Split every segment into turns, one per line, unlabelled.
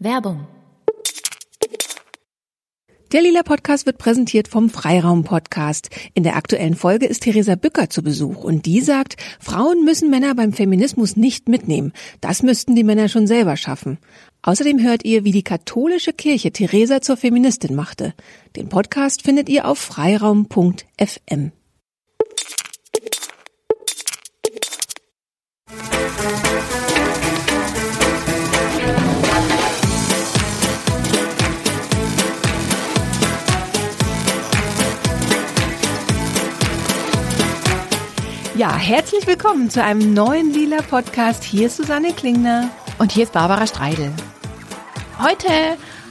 Werbung.
Der Lila Podcast wird präsentiert vom Freiraum Podcast. In der aktuellen Folge ist Theresa Bücker zu Besuch und die sagt, Frauen müssen Männer beim Feminismus nicht mitnehmen. Das müssten die Männer schon selber schaffen. Außerdem hört ihr, wie die katholische Kirche Theresa zur Feministin machte. Den Podcast findet ihr auf freiraum.fm. Ja, herzlich willkommen zu einem neuen Lila Podcast. Hier ist Susanne Klingner.
Und hier ist Barbara Streidel. Heute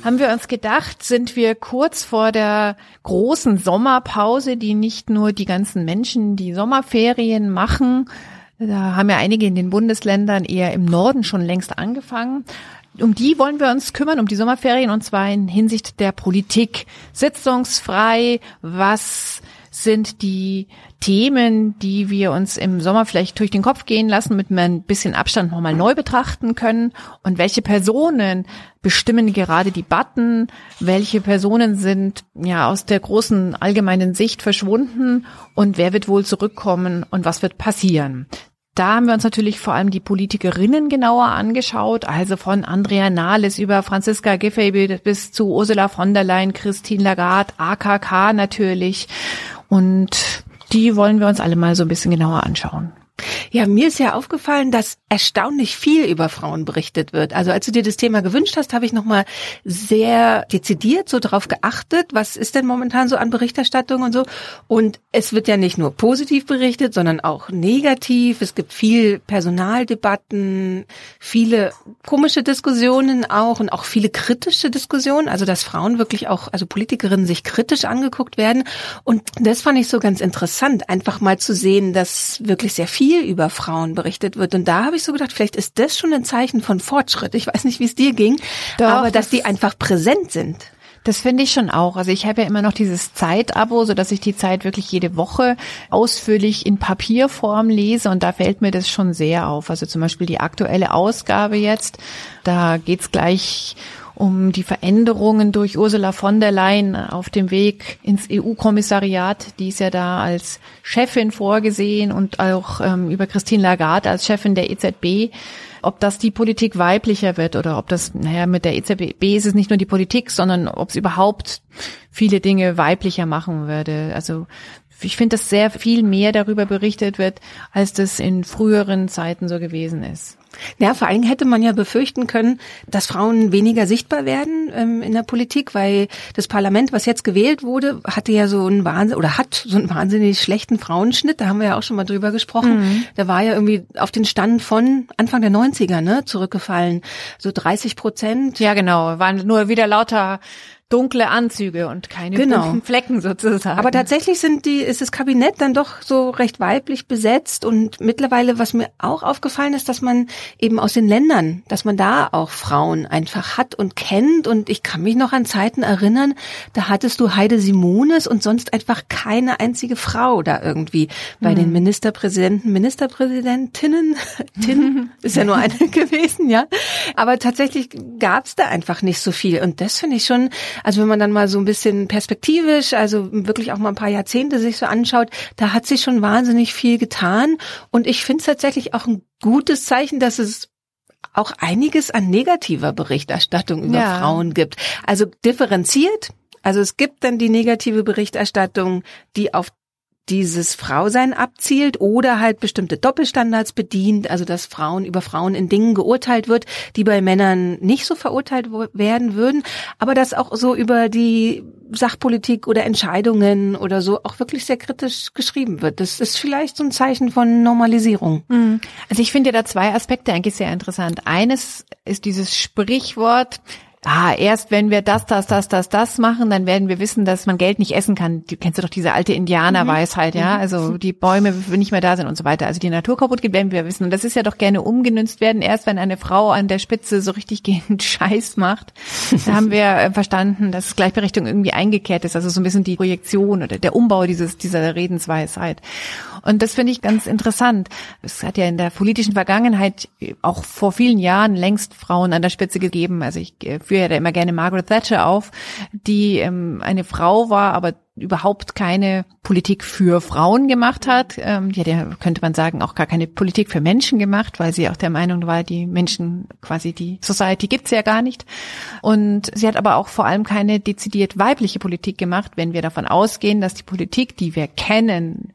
haben wir uns gedacht, sind wir kurz vor der großen Sommerpause, die nicht nur die ganzen Menschen, die Sommerferien machen, da haben ja einige in den Bundesländern eher im Norden schon längst angefangen. Um die wollen wir uns kümmern, um die Sommerferien, und zwar in Hinsicht der Politik. Sitzungsfrei, was sind die Themen, die wir uns im Sommer vielleicht durch den Kopf gehen lassen, mit ein bisschen Abstand nochmal neu betrachten können. Und welche Personen bestimmen gerade die Debatten, welche Personen sind ja aus der großen allgemeinen Sicht verschwunden? Und wer wird wohl zurückkommen? Und was wird passieren. Da haben wir uns natürlich vor allem die Politikerinnen genauer angeschaut, also von Andrea Nahles über Franziska Giffey bis zu Ursula von der Leyen, Christine Lagarde, AKK natürlich. Und die wollen wir uns alle mal so ein bisschen genauer anschauen.
Ja, mir ist ja aufgefallen, dass erstaunlich viel über Frauen berichtet wird. Also als du dir das Thema gewünscht hast, habe ich nochmal sehr dezidiert so drauf geachtet, was ist denn momentan so an Berichterstattung und so. Und es wird ja nicht nur positiv berichtet, sondern auch negativ. Es gibt viel Personaldebatten, viele komische Diskussionen auch und auch viele kritische Diskussionen. Also dass Frauen wirklich auch, also Politikerinnen sich kritisch angeguckt werden. Und das fand ich so ganz interessant, einfach mal zu sehen, dass wirklich sehr viel viel über Frauen berichtet wird. Und da habe ich so gedacht, vielleicht ist das schon ein Zeichen von Fortschritt. Ich weiß nicht, wie es dir ging, Doch, aber dass die einfach präsent sind.
Das finde ich schon auch. Also ich habe ja immer noch dieses Zeitabo, so dass ich die Zeit wirklich jede Woche ausführlich in Papierform lese und da fällt mir das schon sehr auf. Also zum Beispiel die aktuelle Ausgabe jetzt, da geht's gleich um die Veränderungen durch Ursula von der Leyen auf dem Weg ins EU-Kommissariat. Die ist ja da als Chefin vorgesehen und auch ähm, über Christine Lagarde als Chefin der EZB. Ob das die Politik weiblicher wird oder ob das, naja, mit der EZB ist es nicht nur die Politik, sondern ob es überhaupt viele Dinge weiblicher machen würde. Also ich finde, dass sehr viel mehr darüber berichtet wird, als das in früheren Zeiten so gewesen ist.
Ja, vor allen Dingen hätte man ja befürchten können, dass Frauen weniger sichtbar werden ähm, in der Politik, weil das Parlament, was jetzt gewählt wurde, hatte ja so einen Wahnsinn oder hat so einen wahnsinnig schlechten Frauenschnitt. Da haben wir ja auch schon mal drüber gesprochen. Mhm. Da war ja irgendwie auf den Stand von Anfang der 90er, ne, zurückgefallen. So 30 Prozent.
Ja, genau. Waren nur wieder lauter dunkle Anzüge und keine genau. bunten Flecken sozusagen.
Aber tatsächlich sind die, ist das Kabinett dann doch so recht weiblich besetzt und mittlerweile, was mir auch aufgefallen ist, dass man eben aus den Ländern, dass man da auch Frauen einfach hat und kennt und ich kann mich noch an Zeiten erinnern, da hattest du Heide Simones und sonst einfach keine einzige Frau da irgendwie bei mhm. den Ministerpräsidenten, Ministerpräsidentinnen, Tin ist ja nur eine gewesen, ja. Aber tatsächlich gab es da einfach nicht so viel und das finde ich schon also wenn man dann mal so ein bisschen perspektivisch, also wirklich auch mal ein paar Jahrzehnte sich so anschaut, da hat sich schon wahnsinnig viel getan. Und ich finde es tatsächlich auch ein gutes Zeichen, dass es auch einiges an negativer Berichterstattung über ja. Frauen gibt. Also differenziert. Also es gibt dann die negative Berichterstattung, die auf dieses Frausein abzielt oder halt bestimmte Doppelstandards bedient, also dass Frauen über Frauen in Dingen geurteilt wird, die bei Männern nicht so verurteilt werden würden, aber dass auch so über die Sachpolitik oder Entscheidungen oder so auch wirklich sehr kritisch geschrieben wird. Das ist vielleicht so ein Zeichen von Normalisierung.
Mhm. Also ich finde da zwei Aspekte eigentlich sehr interessant. Eines ist dieses Sprichwort, ah, erst wenn wir das, das, das, das, das machen, dann werden wir wissen, dass man Geld nicht essen kann. Du kennst du doch diese alte Indianerweisheit, mhm. ja? Also die Bäume nicht mehr da sind und so weiter. Also die Natur kaputt geht, werden wir wissen. Und das ist ja doch gerne umgenützt werden, erst wenn eine Frau an der Spitze so richtig gehend Scheiß macht. Da haben wir äh, verstanden, dass Gleichberechtigung irgendwie eingekehrt ist. Also so ein bisschen die Projektion oder der Umbau dieses, dieser Redensweisheit. Und das finde ich ganz interessant. Es hat ja in der politischen Vergangenheit auch vor vielen Jahren längst Frauen an der Spitze gegeben. Also ich äh, führe ja da immer gerne Margaret Thatcher auf, die ähm, eine Frau war, aber überhaupt keine Politik für Frauen gemacht hat. Ähm, die könnte man sagen, auch gar keine Politik für Menschen gemacht, weil sie auch der Meinung war, die Menschen, quasi die Society gibt's ja gar nicht. Und sie hat aber auch vor allem keine dezidiert weibliche Politik gemacht, wenn wir davon ausgehen, dass die Politik, die wir kennen,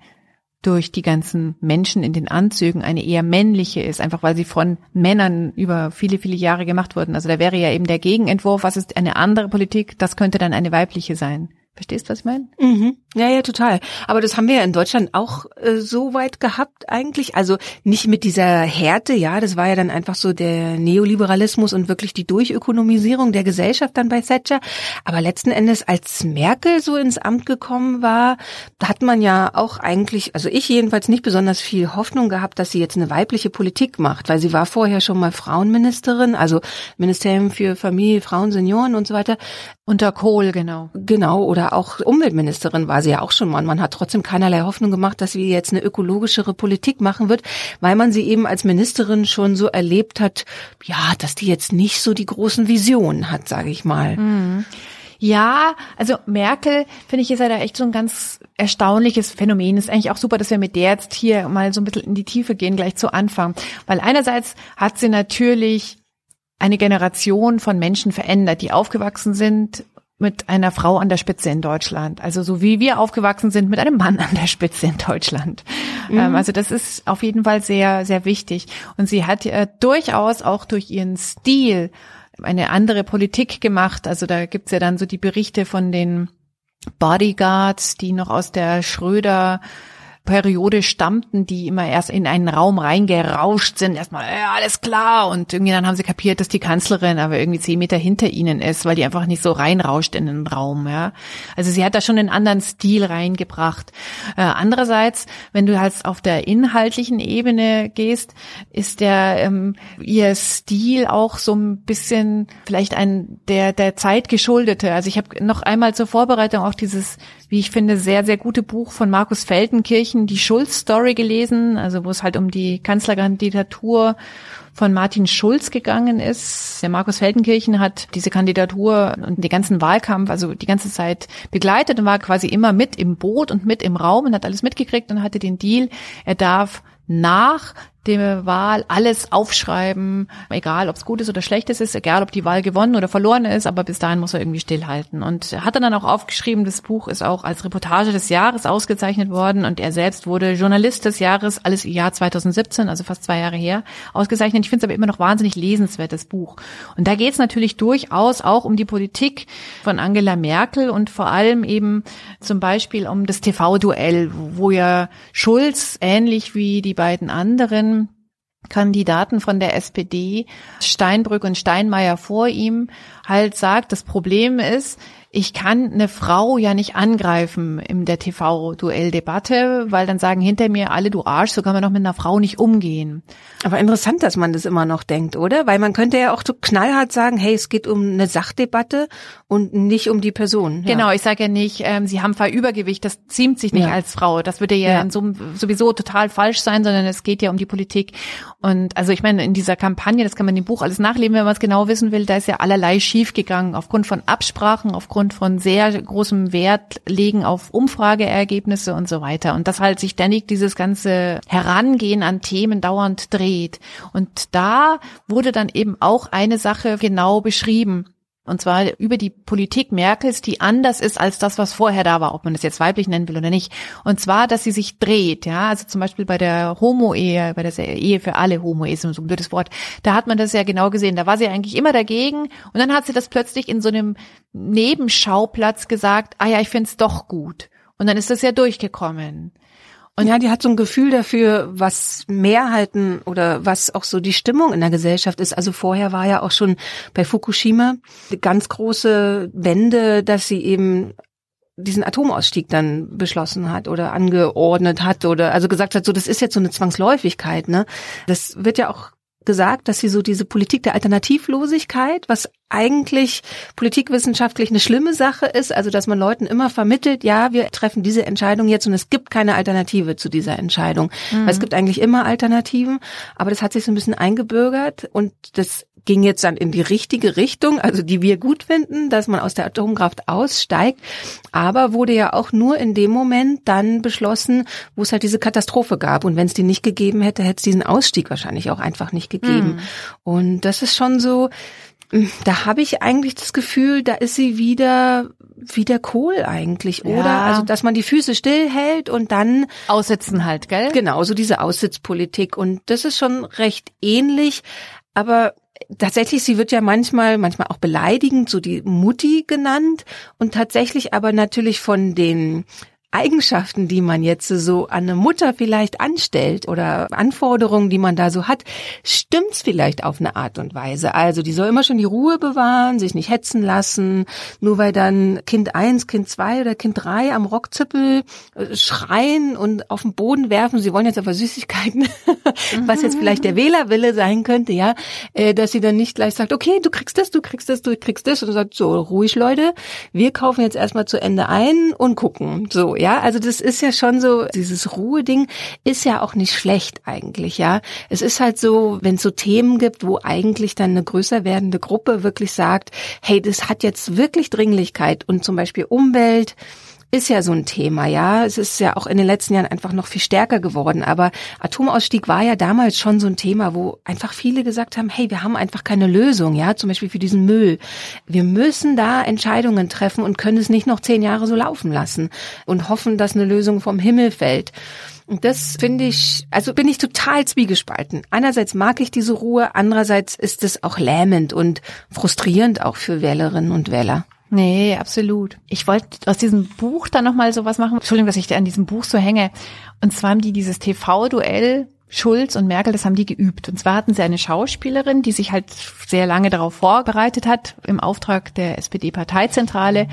durch die ganzen Menschen in den Anzügen eine eher männliche ist, einfach weil sie von Männern über viele, viele Jahre gemacht wurden. Also da wäre ja eben der Gegenentwurf, was ist eine andere Politik, das könnte dann eine weibliche sein. Verstehst du, was ich meine?
Mhm. Ja, ja, total. Aber das haben wir ja in Deutschland auch äh, so weit gehabt eigentlich. Also nicht mit dieser Härte, ja, das war ja dann einfach so der Neoliberalismus und wirklich die Durchökonomisierung der Gesellschaft dann bei Thatcher. Aber letzten Endes, als Merkel so ins Amt gekommen war, da hat man ja auch eigentlich, also ich jedenfalls nicht besonders viel Hoffnung gehabt, dass sie jetzt eine weibliche Politik macht, weil sie war vorher schon mal Frauenministerin, also Ministerium für Familie, Frauen, Senioren und so weiter.
Unter Kohl, genau.
Genau, oder auch Umweltministerin war sie ja auch schon mal. Man hat trotzdem keinerlei Hoffnung gemacht, dass sie jetzt eine ökologischere Politik machen wird, weil man sie eben als Ministerin schon so erlebt hat, ja, dass die jetzt nicht so die großen Visionen hat, sage ich mal.
Mhm. Ja, also Merkel, finde ich, ist ja da echt so ein ganz erstaunliches Phänomen. Ist eigentlich auch super, dass wir mit der jetzt hier mal so ein bisschen in die Tiefe gehen, gleich zu Anfang. Weil einerseits hat sie natürlich eine Generation von Menschen verändert, die aufgewachsen sind mit einer Frau an der Spitze in Deutschland. Also so wie wir aufgewachsen sind mit einem Mann an der Spitze in Deutschland. Mhm. Ähm, also das ist auf jeden Fall sehr, sehr wichtig. Und sie hat ja durchaus auch durch ihren Stil eine andere Politik gemacht. Also da gibt's ja dann so die Berichte von den Bodyguards, die noch aus der Schröder Periode stammten, die immer erst in einen Raum reingerauscht sind, erstmal, ja, alles klar. Und irgendwie dann haben sie kapiert, dass die Kanzlerin aber irgendwie zehn Meter hinter ihnen ist, weil die einfach nicht so reinrauscht in den Raum, ja. Also sie hat da schon einen anderen Stil reingebracht. Äh, andererseits, wenn du halt auf der inhaltlichen Ebene gehst, ist der, ähm, ihr Stil auch so ein bisschen vielleicht ein, der, der Zeit geschuldete. Also ich habe noch einmal zur Vorbereitung auch dieses wie ich finde, sehr, sehr gute Buch von Markus Feldenkirchen, die Schulz-Story gelesen, also wo es halt um die Kanzlerkandidatur von Martin Schulz gegangen ist. Der Markus Feldenkirchen hat diese Kandidatur und den ganzen Wahlkampf, also die ganze Zeit begleitet und war quasi immer mit im Boot und mit im Raum und hat alles mitgekriegt und hatte den Deal, er darf nach der Wahl alles aufschreiben, egal ob es gut ist oder schlecht ist, egal ob die Wahl gewonnen oder verloren ist, aber bis dahin muss er irgendwie stillhalten. Und er hat dann auch aufgeschrieben, das Buch ist auch als Reportage des Jahres ausgezeichnet worden und er selbst wurde Journalist des Jahres, alles Jahr 2017, also fast zwei Jahre her, ausgezeichnet. Ich finde es aber immer noch wahnsinnig lesenswertes Buch. Und da geht es natürlich durchaus auch um die Politik von Angela Merkel und vor allem eben zum Beispiel um das TV-Duell, wo ja Schulz ähnlich wie die beiden anderen Kandidaten von der SPD, Steinbrück und Steinmeier vor ihm, halt sagt, das Problem ist, ich kann eine Frau ja nicht angreifen in der TV-Duelldebatte, weil dann sagen hinter mir alle, du Arsch, so kann man doch mit einer Frau nicht umgehen.
Aber interessant, dass man das immer noch denkt, oder? Weil man könnte ja auch so knallhart sagen, hey, es geht um eine Sachdebatte und nicht um die Person.
Ja. Genau, ich sage ja nicht, ähm, sie haben Übergewicht, das ziemt sich nicht ja. als Frau. Das würde ja, ja. sowieso total falsch sein, sondern es geht ja um die Politik. Und also ich meine, in dieser Kampagne, das kann man im Buch alles nachlesen, wenn man es genau wissen will, da ist ja allerlei schiefgegangen, aufgrund von Absprachen, aufgrund von sehr großem Wert legen auf Umfrageergebnisse und so weiter. Und dass halt sich ständig dieses ganze Herangehen an Themen dauernd dreht. Und da wurde dann eben auch eine Sache genau beschrieben. Und zwar über die Politik Merkels, die anders ist als das, was vorher da war, ob man es jetzt weiblich nennen will oder nicht. Und zwar, dass sie sich dreht, ja. Also zum Beispiel bei der Homo-Ehe, bei der Ehe für alle Homo-Ehe, so ein blödes Wort. Da hat man das ja genau gesehen. Da war sie eigentlich immer dagegen. Und dann hat sie das plötzlich in so einem Nebenschauplatz gesagt, ah ja, ich find's doch gut. Und dann ist das ja durchgekommen.
Und ja, die hat so ein Gefühl dafür, was Mehrheiten oder was auch so die Stimmung in der Gesellschaft ist. Also vorher war ja auch schon bei Fukushima ganz große Wende, dass sie eben diesen Atomausstieg dann beschlossen hat oder angeordnet hat oder also gesagt hat, so das ist jetzt so eine Zwangsläufigkeit, ne? Das wird ja auch gesagt, dass sie so diese Politik der Alternativlosigkeit, was eigentlich politikwissenschaftlich eine schlimme Sache ist, also dass man Leuten immer vermittelt, ja, wir treffen diese Entscheidung jetzt und es gibt keine Alternative zu dieser Entscheidung. Mhm. Weil es gibt eigentlich immer Alternativen, aber das hat sich so ein bisschen eingebürgert und das ging jetzt dann in die richtige Richtung, also die wir gut finden, dass man aus der Atomkraft aussteigt, aber wurde ja auch nur in dem Moment dann beschlossen, wo es halt diese Katastrophe gab und wenn es die nicht gegeben hätte, hätte es diesen Ausstieg wahrscheinlich auch einfach nicht gegeben. Mhm. Und das ist schon so, da habe ich eigentlich das Gefühl, da ist sie wieder wieder Kohl eigentlich, oder? Ja. Also, dass man die Füße stillhält und dann
aussitzen halt, gell?
Genau, so diese Aussitzpolitik und das ist schon recht ähnlich, aber tatsächlich, sie wird ja manchmal, manchmal auch beleidigend, so die Mutti genannt. Und tatsächlich aber natürlich von den Eigenschaften, die man jetzt so an eine Mutter vielleicht anstellt oder Anforderungen, die man da so hat, stimmt's vielleicht auf eine Art und Weise. Also die soll immer schon die Ruhe bewahren, sich nicht hetzen lassen, nur weil dann Kind eins, Kind zwei oder Kind drei am Rockzippel äh, schreien und auf den Boden werfen, sie wollen jetzt aber Süßigkeiten, was jetzt vielleicht der Wählerwille sein könnte, ja, äh, dass sie dann nicht gleich sagt, okay, du kriegst das, du kriegst das, du kriegst das und sagt so, ruhig Leute, wir kaufen jetzt erstmal zu Ende ein und gucken. So, ja, also das ist ja schon so, dieses Ruhe-Ding ist ja auch nicht schlecht eigentlich, ja. Es ist halt so, wenn es so Themen gibt, wo eigentlich dann eine größer werdende Gruppe wirklich sagt, hey, das hat jetzt wirklich Dringlichkeit und zum Beispiel Umwelt, ist ja so ein Thema, ja. Es ist ja auch in den letzten Jahren einfach noch viel stärker geworden. Aber Atomausstieg war ja damals schon so ein Thema, wo einfach viele gesagt haben, hey, wir haben einfach keine Lösung, ja, zum Beispiel für diesen Müll. Wir müssen da Entscheidungen treffen und können es nicht noch zehn Jahre so laufen lassen und hoffen, dass eine Lösung vom Himmel fällt. Und das finde ich, also bin ich total zwiegespalten. Einerseits mag ich diese Ruhe, andererseits ist es auch lähmend und frustrierend auch für Wählerinnen und Wähler.
Nee, absolut. Ich wollte aus diesem Buch dann nochmal sowas machen. Entschuldigung, dass ich da an diesem Buch so hänge. Und zwar haben die dieses TV-Duell Schulz und Merkel, das haben die geübt. Und zwar hatten sie eine Schauspielerin, die sich halt sehr lange darauf vorbereitet hat, im Auftrag der SPD-Parteizentrale,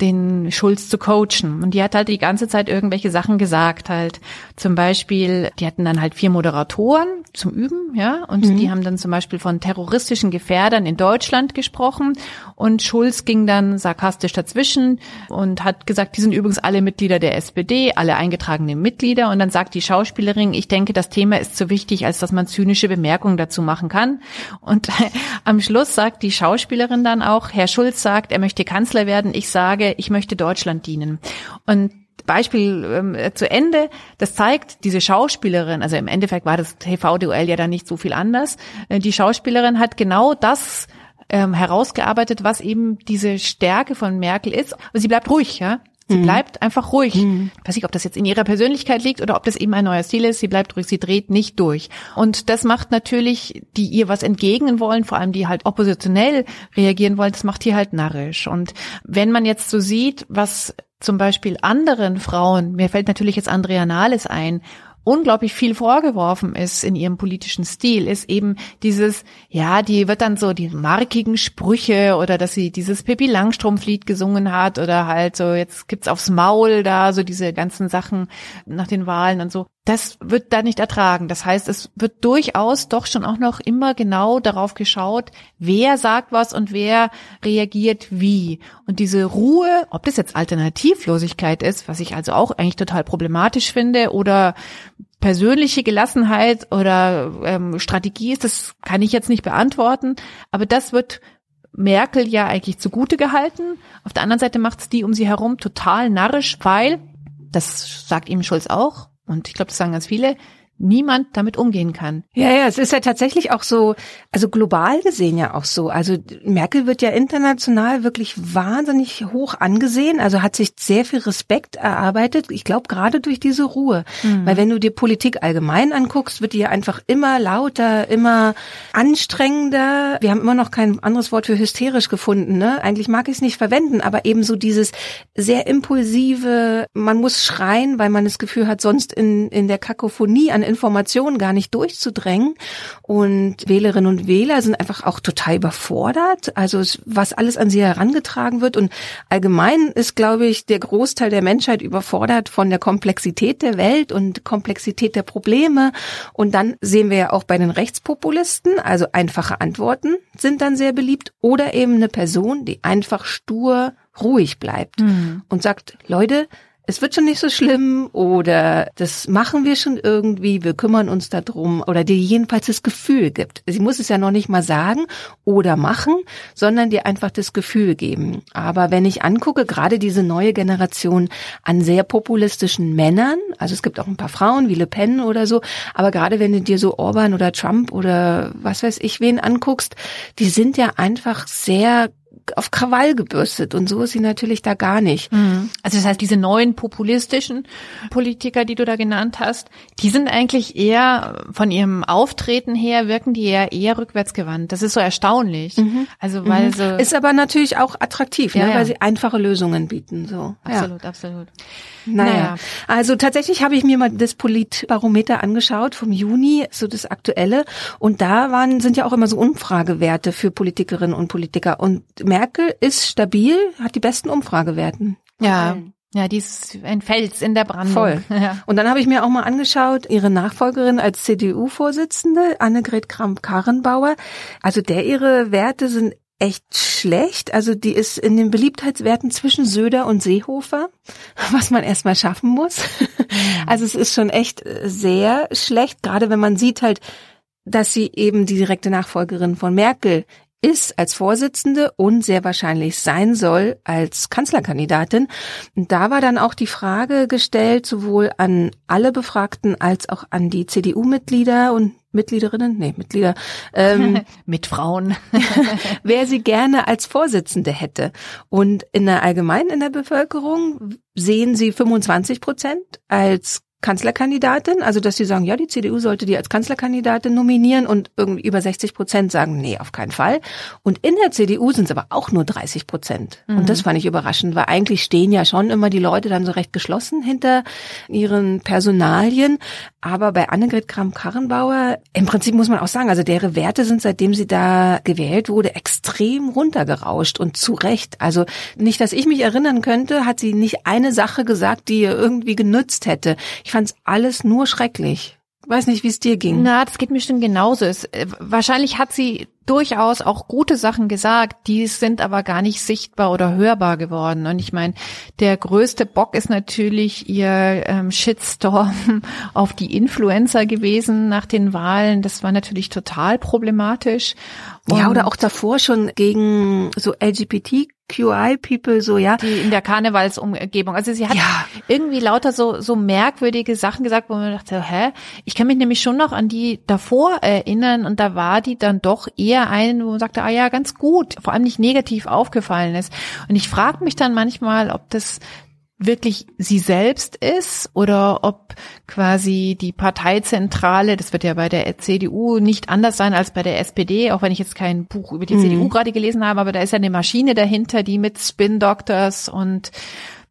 den Schulz zu coachen. Und die hat halt die ganze Zeit irgendwelche Sachen gesagt halt. Zum Beispiel, die hatten dann halt vier Moderatoren zum Üben, ja, und mhm. die haben dann zum Beispiel von terroristischen Gefährdern in Deutschland gesprochen und Schulz ging dann sarkastisch dazwischen und hat gesagt, die sind übrigens alle Mitglieder der SPD, alle eingetragenen Mitglieder und dann sagt die Schauspielerin, ich denke, das Thema ist zu wichtig, als dass man zynische Bemerkungen dazu machen kann und am Schluss sagt die Schauspielerin dann auch, Herr Schulz sagt, er möchte Kanzler werden, ich sage, ich möchte Deutschland dienen. Und Beispiel ähm, zu Ende, das zeigt diese Schauspielerin, also im Endeffekt war das TV-Duell ja dann nicht so viel anders. Äh, die Schauspielerin hat genau das ähm, herausgearbeitet, was eben diese Stärke von Merkel ist. Und sie bleibt ruhig, ja. Sie mhm. bleibt einfach ruhig. Mhm. Ich weiß nicht, ob das jetzt in ihrer Persönlichkeit liegt oder ob das eben ein neuer Stil ist. Sie bleibt ruhig, sie dreht nicht durch. Und das macht natürlich, die ihr was entgegnen wollen, vor allem die halt oppositionell reagieren wollen, das macht die halt narrisch. Und wenn man jetzt so sieht, was zum Beispiel anderen Frauen, mir fällt natürlich jetzt Andrea Nahles ein, unglaublich viel vorgeworfen ist in ihrem politischen Stil, ist eben dieses, ja, die wird dann so die markigen Sprüche oder dass sie dieses Pippi Langstrumpf-Lied gesungen hat oder halt so, jetzt gibt's aufs Maul da, so diese ganzen Sachen nach den Wahlen und so das wird da nicht ertragen. Das heißt, es wird durchaus doch schon auch noch immer genau darauf geschaut, wer sagt was und wer reagiert wie. Und diese Ruhe, ob das jetzt Alternativlosigkeit ist, was ich also auch eigentlich total problematisch finde, oder persönliche Gelassenheit oder ähm, Strategie ist, das kann ich jetzt nicht beantworten. Aber das wird Merkel ja eigentlich zugute gehalten. Auf der anderen Seite macht es die um sie herum total narrisch, weil, das sagt ihm Schulz auch, und ich glaube, das sagen ganz viele, niemand damit umgehen kann.
Ja, ja, es ist ja tatsächlich auch so, also global gesehen ja auch so. Also Merkel wird ja international wirklich wahnsinnig hoch angesehen, also hat sich sehr viel Respekt erarbeitet. Ich glaube gerade durch diese Ruhe, mhm. weil wenn du dir Politik allgemein anguckst, wird die ja einfach immer lauter, immer anstrengender. Wir haben immer noch kein anderes Wort für hysterisch gefunden, ne? Eigentlich mag ich es nicht verwenden, aber eben so dieses sehr impulsive, man muss schreien, weil man das Gefühl hat, sonst in in der Kakophonie an Informationen gar nicht durchzudrängen. Und Wählerinnen und Wähler sind einfach auch total überfordert. Also was alles an sie herangetragen wird. Und allgemein ist, glaube ich, der Großteil der Menschheit überfordert von der Komplexität der Welt und Komplexität der Probleme. Und dann sehen wir ja auch bei den Rechtspopulisten, also einfache Antworten sind dann sehr beliebt. Oder eben eine Person, die einfach stur ruhig bleibt mhm. und sagt, Leute, es wird schon nicht so schlimm oder das machen wir schon irgendwie, wir kümmern uns darum oder dir jedenfalls das Gefühl gibt. Sie muss es ja noch nicht mal sagen oder machen, sondern dir einfach das Gefühl geben. Aber wenn ich angucke, gerade diese neue Generation an sehr populistischen Männern, also es gibt auch ein paar Frauen wie Le Pen oder so, aber gerade wenn du dir so Orban oder Trump oder was weiß ich wen anguckst, die sind ja einfach sehr auf Krawall gebürstet und so ist sie natürlich da gar nicht.
Mhm. Also das heißt, diese neuen populistischen Politiker, die du da genannt hast, die sind eigentlich eher von ihrem Auftreten her wirken die eher eher rückwärtsgewandt. Das ist so erstaunlich. Mhm.
Also weil mhm. so ist aber natürlich auch attraktiv, ne, ja, ne, weil sie einfache Lösungen bieten. So
absolut, ja. absolut.
Naja. naja, also tatsächlich habe ich mir mal das Politbarometer angeschaut vom Juni, so das aktuelle, und da waren sind ja auch immer so Umfragewerte für Politikerinnen und Politiker und Merkel ist stabil, hat die besten Umfragewerten.
Ja. Ja, die ist ein Fels in der Brandung.
Voll. Ja. Und dann habe ich mir auch mal angeschaut, ihre Nachfolgerin als CDU-Vorsitzende, Annegret Kramp-Karrenbauer. Also der ihre Werte sind echt schlecht. Also die ist in den Beliebtheitswerten zwischen Söder und Seehofer, was man erstmal schaffen muss. Also es ist schon echt sehr schlecht, gerade wenn man sieht halt, dass sie eben die direkte Nachfolgerin von Merkel ist als Vorsitzende und sehr wahrscheinlich sein soll als Kanzlerkandidatin. Und da war dann auch die Frage gestellt, sowohl an alle Befragten als auch an die CDU-Mitglieder und Mitgliederinnen, nee, Mitglieder,
ähm, mit Frauen,
wer sie gerne als Vorsitzende hätte. Und in der allgemein in der Bevölkerung sehen sie 25 Prozent als Kanzlerkandidatin, also dass sie sagen, ja, die CDU sollte die als Kanzlerkandidatin nominieren und irgendwie über 60 Prozent sagen, nee, auf keinen Fall. Und in der CDU sind es aber auch nur 30 Prozent. Mhm. Und das fand ich überraschend, weil eigentlich stehen ja schon immer die Leute dann so recht geschlossen hinter ihren Personalien. Aber bei Annegret Kramp-Karrenbauer, im Prinzip muss man auch sagen, also deren Werte sind, seitdem sie da gewählt wurde, extrem runtergerauscht und zu Recht. Also nicht, dass ich mich erinnern könnte, hat sie nicht eine Sache gesagt, die ihr irgendwie genützt hätte. Ich fand es alles nur schrecklich. Weiß nicht, wie es dir ging.
Na, das geht mir schon genauso. Es, äh, wahrscheinlich hat sie durchaus auch gute Sachen gesagt, die sind aber gar nicht sichtbar oder hörbar geworden. Und ich meine, der größte Bock ist natürlich ihr ähm, Shitstorm auf die Influencer gewesen nach den Wahlen. Das war natürlich total problematisch.
Und ja, oder auch davor schon gegen so LGBT QI-People so, ja.
Die in der Karnevalsumgebung. Also sie hat ja. irgendwie lauter so, so merkwürdige Sachen gesagt, wo man dachte, hä? Ich kann mich nämlich schon noch an die davor erinnern und da war die dann doch eher eine, wo man sagte, ah ja, ganz gut, vor allem nicht negativ aufgefallen ist. Und ich frage mich dann manchmal, ob das wirklich sie selbst ist oder ob quasi die Parteizentrale, das wird ja bei der CDU nicht anders sein als bei der SPD, auch wenn ich jetzt kein Buch über die mhm. CDU gerade gelesen habe, aber da ist ja eine Maschine dahinter, die mit Spin Doctors und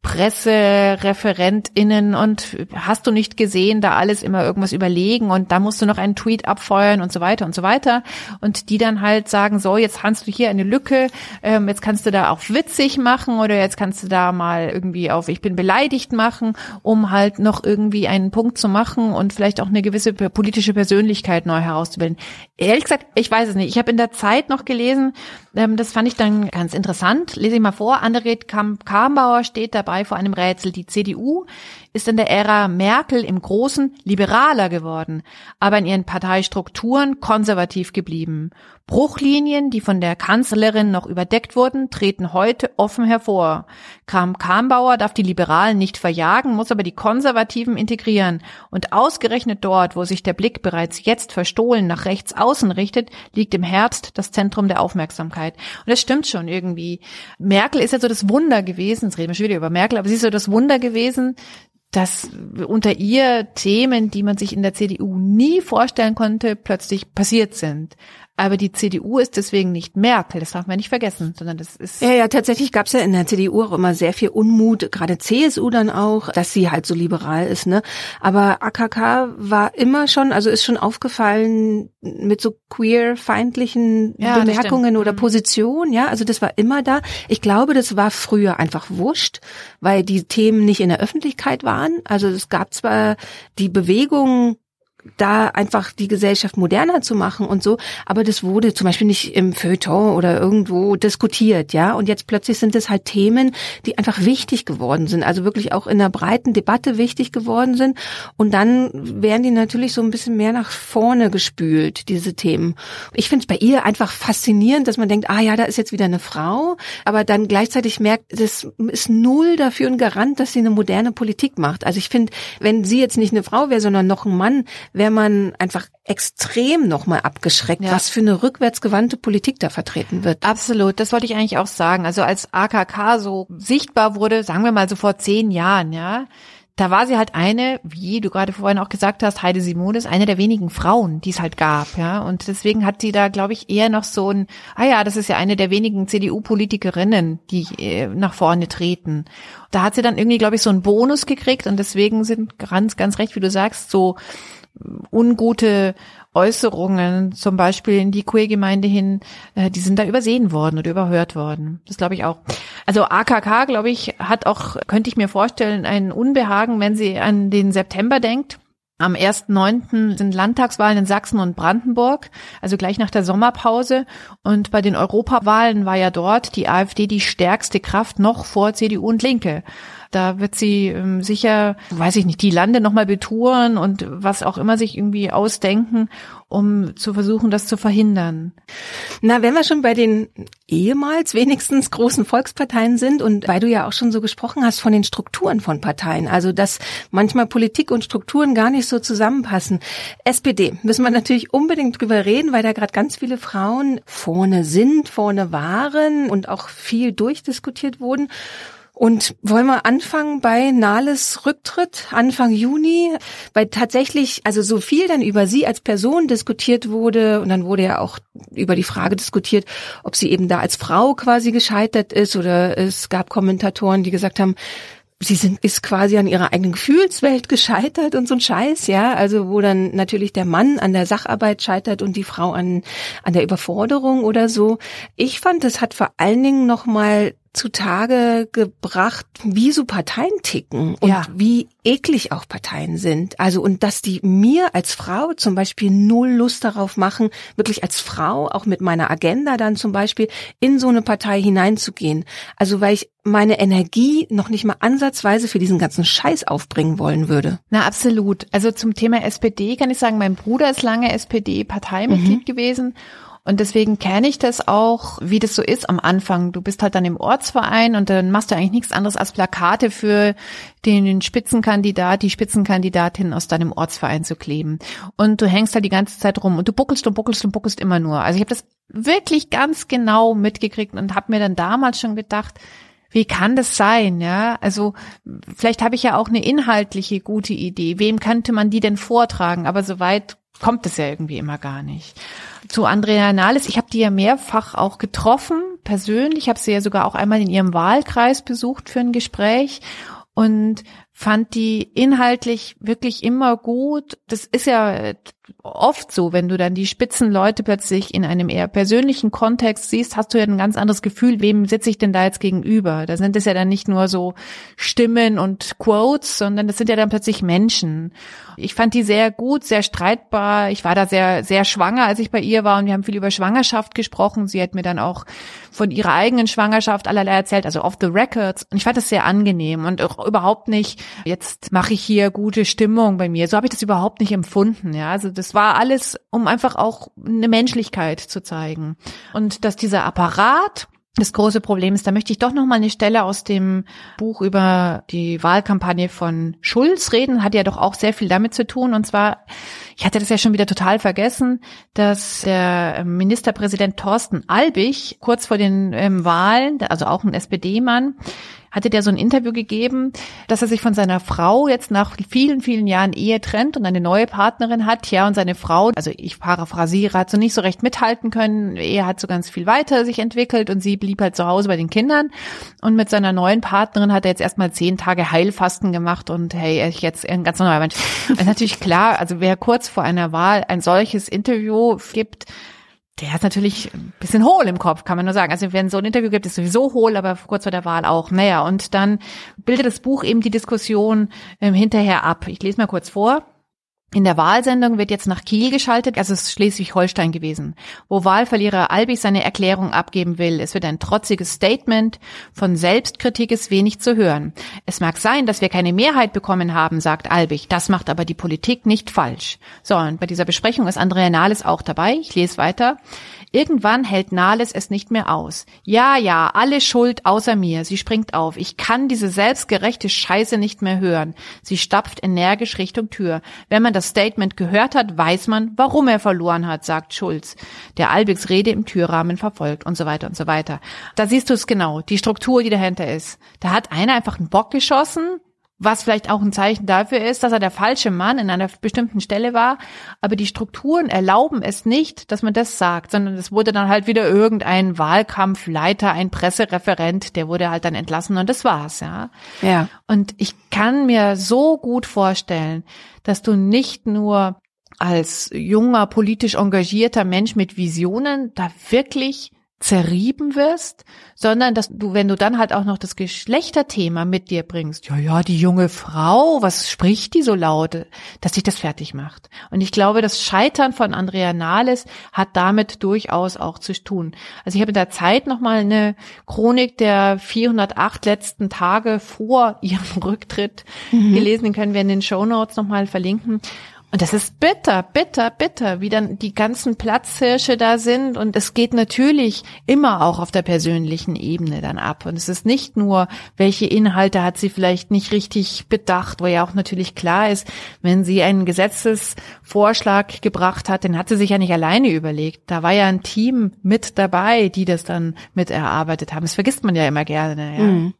PressereferentInnen und hast du nicht gesehen, da alles immer irgendwas überlegen und da musst du noch einen Tweet abfeuern und so weiter und so weiter. Und die dann halt sagen, so, jetzt hast du hier eine Lücke, ähm, jetzt kannst du da auch witzig machen oder jetzt kannst du da mal irgendwie auf Ich bin beleidigt machen, um halt noch irgendwie einen Punkt zu machen und vielleicht auch eine gewisse politische Persönlichkeit neu herauszubilden. Ehrlich gesagt, ich weiß es nicht. Ich habe in der Zeit noch gelesen, ähm, das fand ich dann ganz interessant. Lese ich mal vor. Annegret Karmbauer steht dabei vor einem Rätsel. Die CDU ist in der Ära Merkel im Großen liberaler geworden, aber in ihren Parteistrukturen konservativ geblieben. Bruchlinien, die von der Kanzlerin noch überdeckt wurden, treten heute offen hervor. Kram Karmbauer darf die Liberalen nicht verjagen, muss aber die Konservativen integrieren. Und ausgerechnet dort, wo sich der Blick bereits jetzt verstohlen nach rechts außen richtet, liegt im Herbst das Zentrum der Aufmerksamkeit. Und das stimmt schon irgendwie. Merkel ist ja so das Wunder gewesen, jetzt reden wir schon wieder über Merkel, aber sie ist so das Wunder gewesen, dass unter ihr Themen, die man sich in der CDU nie vorstellen konnte, plötzlich passiert sind. Aber die CDU ist deswegen nicht Merkel, das darf man nicht vergessen, sondern das ist.
Ja, ja, tatsächlich gab es ja in der CDU auch immer sehr viel Unmut, gerade CSU dann auch, dass sie halt so liberal ist, ne? Aber AKK war immer schon, also ist schon aufgefallen mit so queer-feindlichen ja, Bemerkungen oder mhm. Positionen, ja, also das war immer da. Ich glaube, das war früher einfach wurscht, weil die Themen nicht in der Öffentlichkeit waren. Also es gab zwar die Bewegung da einfach die Gesellschaft moderner zu machen und so. Aber das wurde zum Beispiel nicht im Feuilleton oder irgendwo diskutiert, ja. Und jetzt plötzlich sind es halt Themen, die einfach wichtig geworden sind, also wirklich auch in einer breiten Debatte wichtig geworden sind. Und dann werden die natürlich so ein bisschen mehr nach vorne gespült, diese Themen. Ich finde es bei ihr einfach faszinierend, dass man denkt, ah ja, da ist jetzt wieder eine Frau, aber dann gleichzeitig merkt, das ist null dafür ein Garant, dass sie eine moderne Politik macht. Also ich finde, wenn sie jetzt nicht eine Frau wäre, sondern noch ein Mann, wäre man einfach extrem nochmal abgeschreckt, ja. was für eine rückwärtsgewandte Politik da vertreten wird.
Absolut, das wollte ich eigentlich auch sagen. Also als AKK so sichtbar wurde, sagen wir mal so vor zehn Jahren, ja, da war sie halt eine, wie du gerade vorhin auch gesagt hast, Heide Simonis, eine der wenigen Frauen, die es halt gab, ja. Und deswegen hat sie da, glaube ich, eher noch so ein, ah ja, das ist ja eine der wenigen CDU-Politikerinnen, die äh, nach vorne treten. Da hat sie dann irgendwie, glaube ich, so einen Bonus gekriegt und deswegen sind ganz, ganz recht, wie du sagst, so ungute Äußerungen, zum Beispiel in die Queer-Gemeinde hin, äh, die sind da übersehen worden oder überhört worden. Das glaube ich auch. Also AKK, glaube ich, hat auch, könnte ich mir vorstellen, ein Unbehagen, wenn sie an den September denkt. Am 1.9. sind Landtagswahlen in Sachsen und Brandenburg, also gleich nach der Sommerpause. Und bei den Europawahlen war ja dort die AfD die stärkste Kraft noch vor CDU und Linke. Da wird sie ähm, sicher, weiß ich nicht, die Lande nochmal betouren und was auch immer sich irgendwie ausdenken, um zu versuchen, das zu verhindern.
Na, wenn wir schon bei den ehemals wenigstens großen Volksparteien sind und weil du ja auch schon so gesprochen hast von den Strukturen von Parteien, also dass manchmal Politik und Strukturen gar nicht so zusammenpassen. SPD müssen wir natürlich unbedingt drüber reden, weil da gerade ganz viele Frauen vorne sind, vorne waren und auch viel durchdiskutiert wurden. Und wollen wir anfangen bei Nahles Rücktritt Anfang Juni, weil tatsächlich also so viel dann über sie als Person diskutiert wurde und dann wurde ja auch über die Frage diskutiert, ob sie eben da als Frau quasi gescheitert ist oder es gab Kommentatoren, die gesagt haben, sie sind, ist quasi an ihrer eigenen Gefühlswelt gescheitert und so ein Scheiß, ja. Also wo dann natürlich der Mann an der Sacharbeit scheitert und die Frau an, an der Überforderung oder so. Ich fand, das hat vor allen Dingen nochmal zutage gebracht, wie so Parteien ticken und ja. wie eklig auch Parteien sind. Also und dass die mir als Frau zum Beispiel null Lust darauf machen, wirklich als Frau, auch mit meiner Agenda dann zum Beispiel, in so eine Partei hineinzugehen. Also weil ich meine Energie noch nicht mal ansatzweise für diesen ganzen Scheiß aufbringen wollen würde.
Na, absolut. Also zum Thema SPD kann ich sagen, mein Bruder ist lange SPD-Parteimitglied mhm. gewesen und deswegen kenne ich das auch, wie das so ist am Anfang. Du bist halt dann im Ortsverein und dann machst du eigentlich nichts anderes als Plakate für den Spitzenkandidat, die Spitzenkandidatin aus deinem Ortsverein zu kleben. Und du hängst halt die ganze Zeit rum und du buckelst und buckelst und buckelst immer nur. Also ich habe das wirklich ganz genau mitgekriegt und habe mir dann damals schon gedacht, wie kann das sein, ja? Also vielleicht habe ich ja auch eine inhaltliche gute Idee. Wem könnte man die denn vortragen? Aber soweit kommt es ja irgendwie immer gar nicht. Zu Andrea Nahles, ich habe die ja mehrfach auch getroffen, persönlich, habe sie ja sogar auch einmal in ihrem Wahlkreis besucht für ein Gespräch und fand die inhaltlich wirklich immer gut. Das ist ja oft so, wenn du dann die Spitzenleute plötzlich in einem eher persönlichen Kontext siehst, hast du ja ein ganz anderes Gefühl, wem sitze ich denn da jetzt gegenüber? Da sind es ja dann nicht nur so Stimmen und Quotes, sondern das sind ja dann plötzlich Menschen. Ich fand die sehr gut, sehr streitbar. Ich war da sehr, sehr schwanger, als ich bei ihr war und wir haben viel über Schwangerschaft gesprochen. Sie hat mir dann auch von ihrer eigenen Schwangerschaft allerlei erzählt, also off the records. Und ich fand das sehr angenehm und auch überhaupt nicht, jetzt mache ich hier gute Stimmung bei mir. So habe ich das überhaupt nicht empfunden. Ja, also das war alles, um einfach auch eine Menschlichkeit zu zeigen. Und dass dieser Apparat das große Problem ist, da möchte ich doch noch mal eine Stelle aus dem Buch über die Wahlkampagne von Schulz reden, hat ja doch auch sehr viel damit zu tun. Und zwar, ich hatte das ja schon wieder total vergessen, dass der Ministerpräsident Thorsten Albig kurz vor den ähm, Wahlen, also auch ein SPD-Mann, hatte der so ein Interview gegeben, dass er sich von seiner Frau jetzt nach vielen, vielen Jahren Ehe trennt und eine neue Partnerin hat. Ja, und seine Frau, also ich paraphrasiere, hat so nicht so recht mithalten können. Er hat so ganz viel weiter sich entwickelt und sie blieb halt zu Hause bei den Kindern. Und mit seiner neuen Partnerin hat er jetzt erstmal zehn Tage Heilfasten gemacht und hey, ich jetzt ein ganz neuer Mensch. natürlich klar, also wer kurz vor einer Wahl ein solches Interview gibt, der ist natürlich ein bisschen hohl im Kopf, kann man nur sagen. Also wenn so ein Interview gibt, ist sowieso hohl, aber kurz vor der Wahl auch. Naja, und dann bildet das Buch eben die Diskussion ähm, hinterher ab. Ich lese mal kurz vor. In der Wahlsendung wird jetzt nach Kiel geschaltet, also es ist Schleswig-Holstein gewesen, wo Wahlverlierer Albig seine Erklärung abgeben will. Es wird ein trotziges Statement, von Selbstkritik ist wenig zu hören. Es mag sein, dass wir keine Mehrheit bekommen haben, sagt Albig, das macht aber die Politik nicht falsch. So, und bei dieser Besprechung ist Andrea Nahles auch dabei. Ich lese weiter. Irgendwann hält Nahles es nicht mehr aus. Ja, ja, alle Schuld außer mir. Sie springt auf. Ich kann diese selbstgerechte Scheiße nicht mehr hören. Sie stapft energisch Richtung Tür. Wenn man das Statement gehört hat, weiß man, warum er verloren hat, sagt Schulz, der Albigs Rede im Türrahmen verfolgt und so weiter und so weiter. Da siehst du es genau, die Struktur, die dahinter ist. Da hat einer einfach einen Bock geschossen, was vielleicht auch ein Zeichen dafür ist, dass er der falsche Mann in einer bestimmten Stelle war. Aber die Strukturen erlauben es nicht, dass man das sagt, sondern es wurde dann halt wieder irgendein Wahlkampfleiter, ein Pressereferent, der wurde halt dann entlassen und das war's, ja.
Ja.
Und ich kann mir so gut vorstellen, dass du nicht nur als junger, politisch engagierter Mensch mit Visionen da wirklich zerrieben wirst, sondern dass du, wenn du dann halt auch noch das Geschlechterthema mit dir bringst, ja, ja, die junge Frau, was spricht die so laut, dass sich das fertig macht. Und ich glaube, das Scheitern von Andrea Nahles hat damit durchaus auch zu tun. Also ich habe in der Zeit nochmal eine Chronik der 408 letzten Tage vor ihrem Rücktritt mhm. gelesen, den können wir in den Show Notes nochmal verlinken. Und das ist bitter, bitter, bitter, wie dann die ganzen Platzhirsche da sind. Und es geht natürlich immer auch auf der persönlichen Ebene dann ab. Und es ist nicht nur, welche Inhalte hat sie vielleicht nicht richtig bedacht, wo ja auch natürlich klar ist, wenn sie einen Gesetzesvorschlag gebracht hat, den hat sie sich ja nicht alleine überlegt. Da war ja ein Team mit dabei, die das dann mit erarbeitet haben. Das vergisst man ja immer gerne. Ja. Mhm.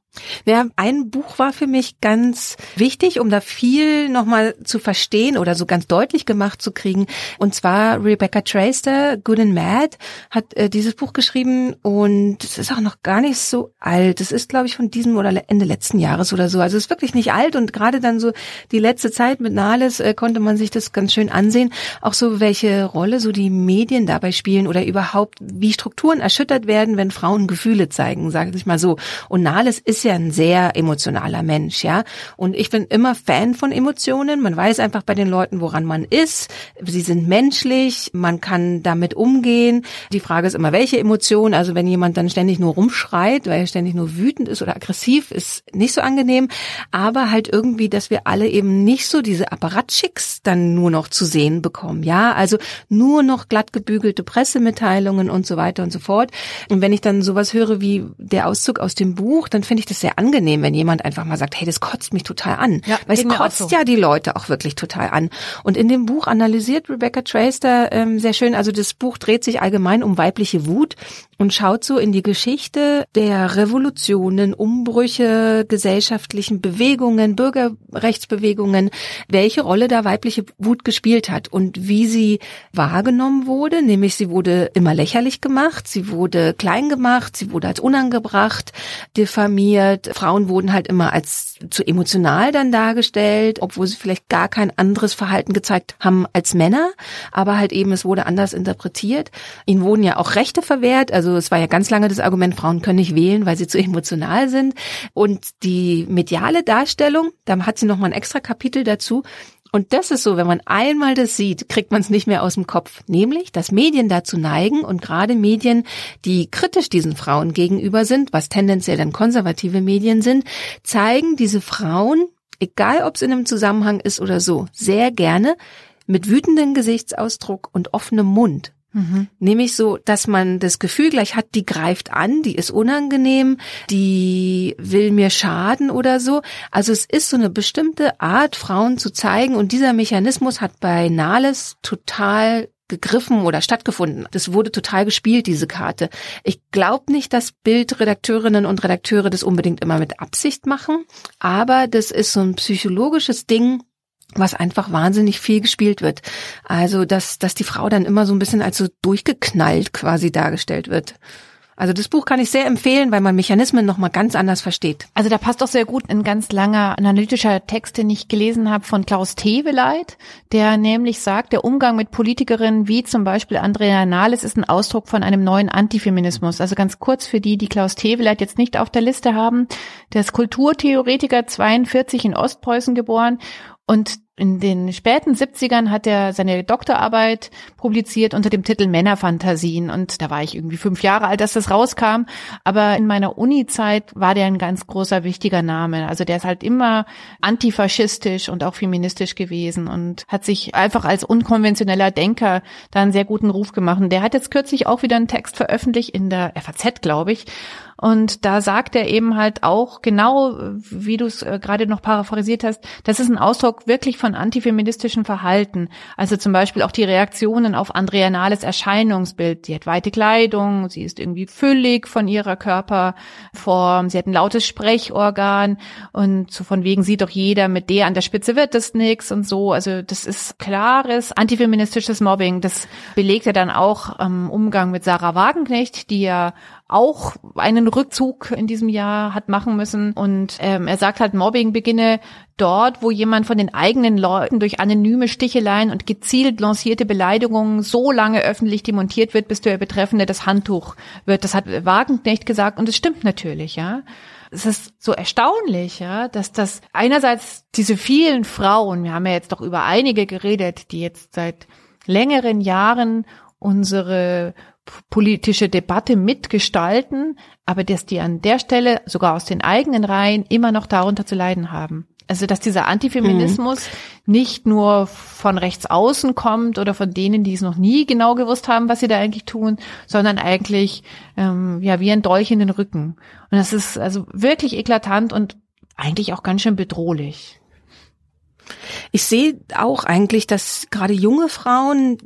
Ja, ein Buch war für mich ganz wichtig, um da viel nochmal zu verstehen oder so ganz deutlich gemacht zu kriegen. Und zwar Rebecca Traster, Good and Mad, hat äh, dieses Buch geschrieben und es ist auch noch gar nicht so alt. Es ist, glaube ich, von diesem oder Ende letzten Jahres oder so. Also es ist wirklich nicht alt und gerade dann so die letzte Zeit mit Nahles äh, konnte man sich das ganz schön ansehen. Auch so, welche Rolle so die Medien dabei spielen oder überhaupt, wie Strukturen erschüttert werden, wenn Frauen Gefühle zeigen, sage ich mal so. Und Nahles ist ja ein sehr emotionaler Mensch, ja. Und ich bin immer Fan von Emotionen. Man weiß einfach bei den Leuten, woran man ist. Sie sind menschlich, man kann damit umgehen. Die Frage ist immer, welche Emotion. Also wenn jemand dann ständig nur rumschreit, weil er ständig nur wütend ist oder aggressiv, ist nicht so angenehm. Aber halt irgendwie, dass wir alle eben nicht so diese Apparatschicks dann nur noch zu sehen bekommen, ja. Also nur noch glatt gebügelte Pressemitteilungen und so weiter und so fort. Und wenn ich dann sowas höre wie der Auszug aus dem Buch, dann finde ich das es sehr angenehm, wenn jemand einfach mal sagt, hey, das kotzt mich total an. Ja, Weil es kotzt so. ja die Leute auch wirklich total an. Und in dem Buch analysiert Rebecca Tracer ähm, sehr schön, also das Buch dreht sich allgemein um weibliche Wut und schaut so in die Geschichte der Revolutionen, Umbrüche, gesellschaftlichen Bewegungen, Bürgerrechtsbewegungen, welche Rolle da weibliche Wut gespielt hat und wie sie wahrgenommen wurde, nämlich sie wurde immer lächerlich gemacht, sie wurde klein gemacht, sie wurde als unangebracht diffamiert, Frauen wurden halt immer als zu emotional dann dargestellt, obwohl sie vielleicht gar kein anderes Verhalten gezeigt haben als Männer, aber halt eben es wurde anders interpretiert. Ihnen wurden ja auch Rechte verwehrt, also es war ja ganz lange das Argument, Frauen können nicht wählen, weil sie zu emotional sind. Und die mediale Darstellung, da hat sie noch mal ein extra Kapitel dazu. Und das ist so, wenn man einmal das sieht, kriegt man es nicht mehr aus dem Kopf. Nämlich, dass Medien dazu neigen und gerade Medien, die kritisch diesen Frauen gegenüber sind, was tendenziell dann konservative Medien sind, zeigen diese Frauen, egal ob es in einem Zusammenhang ist oder so, sehr gerne mit wütendem Gesichtsausdruck und offenem Mund. Mhm. Nämlich so, dass man das Gefühl gleich hat, die greift an, die ist unangenehm, die will mir schaden oder so. Also es ist so eine bestimmte Art, Frauen zu zeigen und dieser Mechanismus hat bei Nahles total gegriffen oder stattgefunden. Das wurde total gespielt, diese Karte. Ich glaube nicht, dass Bildredakteurinnen und Redakteure das unbedingt immer mit Absicht machen, aber das ist so ein psychologisches Ding, was einfach wahnsinnig viel gespielt wird. Also, dass, dass die Frau dann immer so ein bisschen als so durchgeknallt quasi dargestellt wird. Also das Buch kann ich sehr empfehlen, weil man Mechanismen nochmal ganz anders versteht.
Also da passt auch sehr gut ein ganz langer analytischer Text, den ich gelesen habe von Klaus Teweleit, der nämlich sagt, der Umgang mit Politikerinnen wie zum Beispiel Andrea Nahles ist ein Ausdruck von einem neuen Antifeminismus. Also ganz kurz für die, die Klaus Teweleit jetzt nicht auf der Liste haben. Der ist Kulturtheoretiker, 42 in Ostpreußen geboren und in den späten 70ern hat er seine Doktorarbeit publiziert unter dem Titel Männerfantasien. Und da war ich irgendwie fünf Jahre alt, als das rauskam. Aber in meiner Uni-Zeit war der ein ganz großer, wichtiger Name. Also der ist halt immer antifaschistisch und auch feministisch gewesen und hat sich einfach als unkonventioneller Denker da einen sehr guten Ruf gemacht. Und der hat jetzt kürzlich auch wieder einen Text veröffentlicht in der FAZ, glaube ich. Und da sagt er eben halt auch genau, wie du es äh, gerade noch paraphrasiert hast, das ist ein Ausdruck wirklich von antifeministischem Verhalten. Also zum Beispiel auch die Reaktionen auf Andrea Nahles Erscheinungsbild. Sie hat weite Kleidung, sie ist irgendwie füllig von ihrer Körperform, sie hat ein lautes Sprechorgan und so von wegen sieht doch jeder, mit der an der Spitze wird das nix und so. Also das ist klares antifeministisches Mobbing. Das belegt er dann auch im Umgang mit Sarah Wagenknecht, die ja auch einen Rückzug in diesem Jahr hat machen müssen. Und ähm, er sagt halt, Mobbing beginne dort, wo jemand von den eigenen Leuten durch anonyme Sticheleien und gezielt lancierte Beleidigungen so lange öffentlich demontiert wird, bis der Betreffende das Handtuch wird. Das hat Wagenknecht gesagt und es stimmt natürlich, ja. Es ist so erstaunlich, ja, dass das einerseits diese vielen Frauen, wir haben ja jetzt doch über einige geredet, die jetzt seit längeren Jahren unsere politische Debatte mitgestalten, aber dass die an der Stelle sogar aus den eigenen Reihen immer noch darunter zu leiden haben. Also dass dieser Antifeminismus mhm. nicht nur von rechts außen kommt oder von denen, die es noch nie genau gewusst haben, was sie da eigentlich tun, sondern eigentlich ähm, ja wie ein Dolch in den Rücken. Und das ist also wirklich eklatant und eigentlich auch ganz schön bedrohlich.
Ich sehe auch eigentlich, dass gerade junge Frauen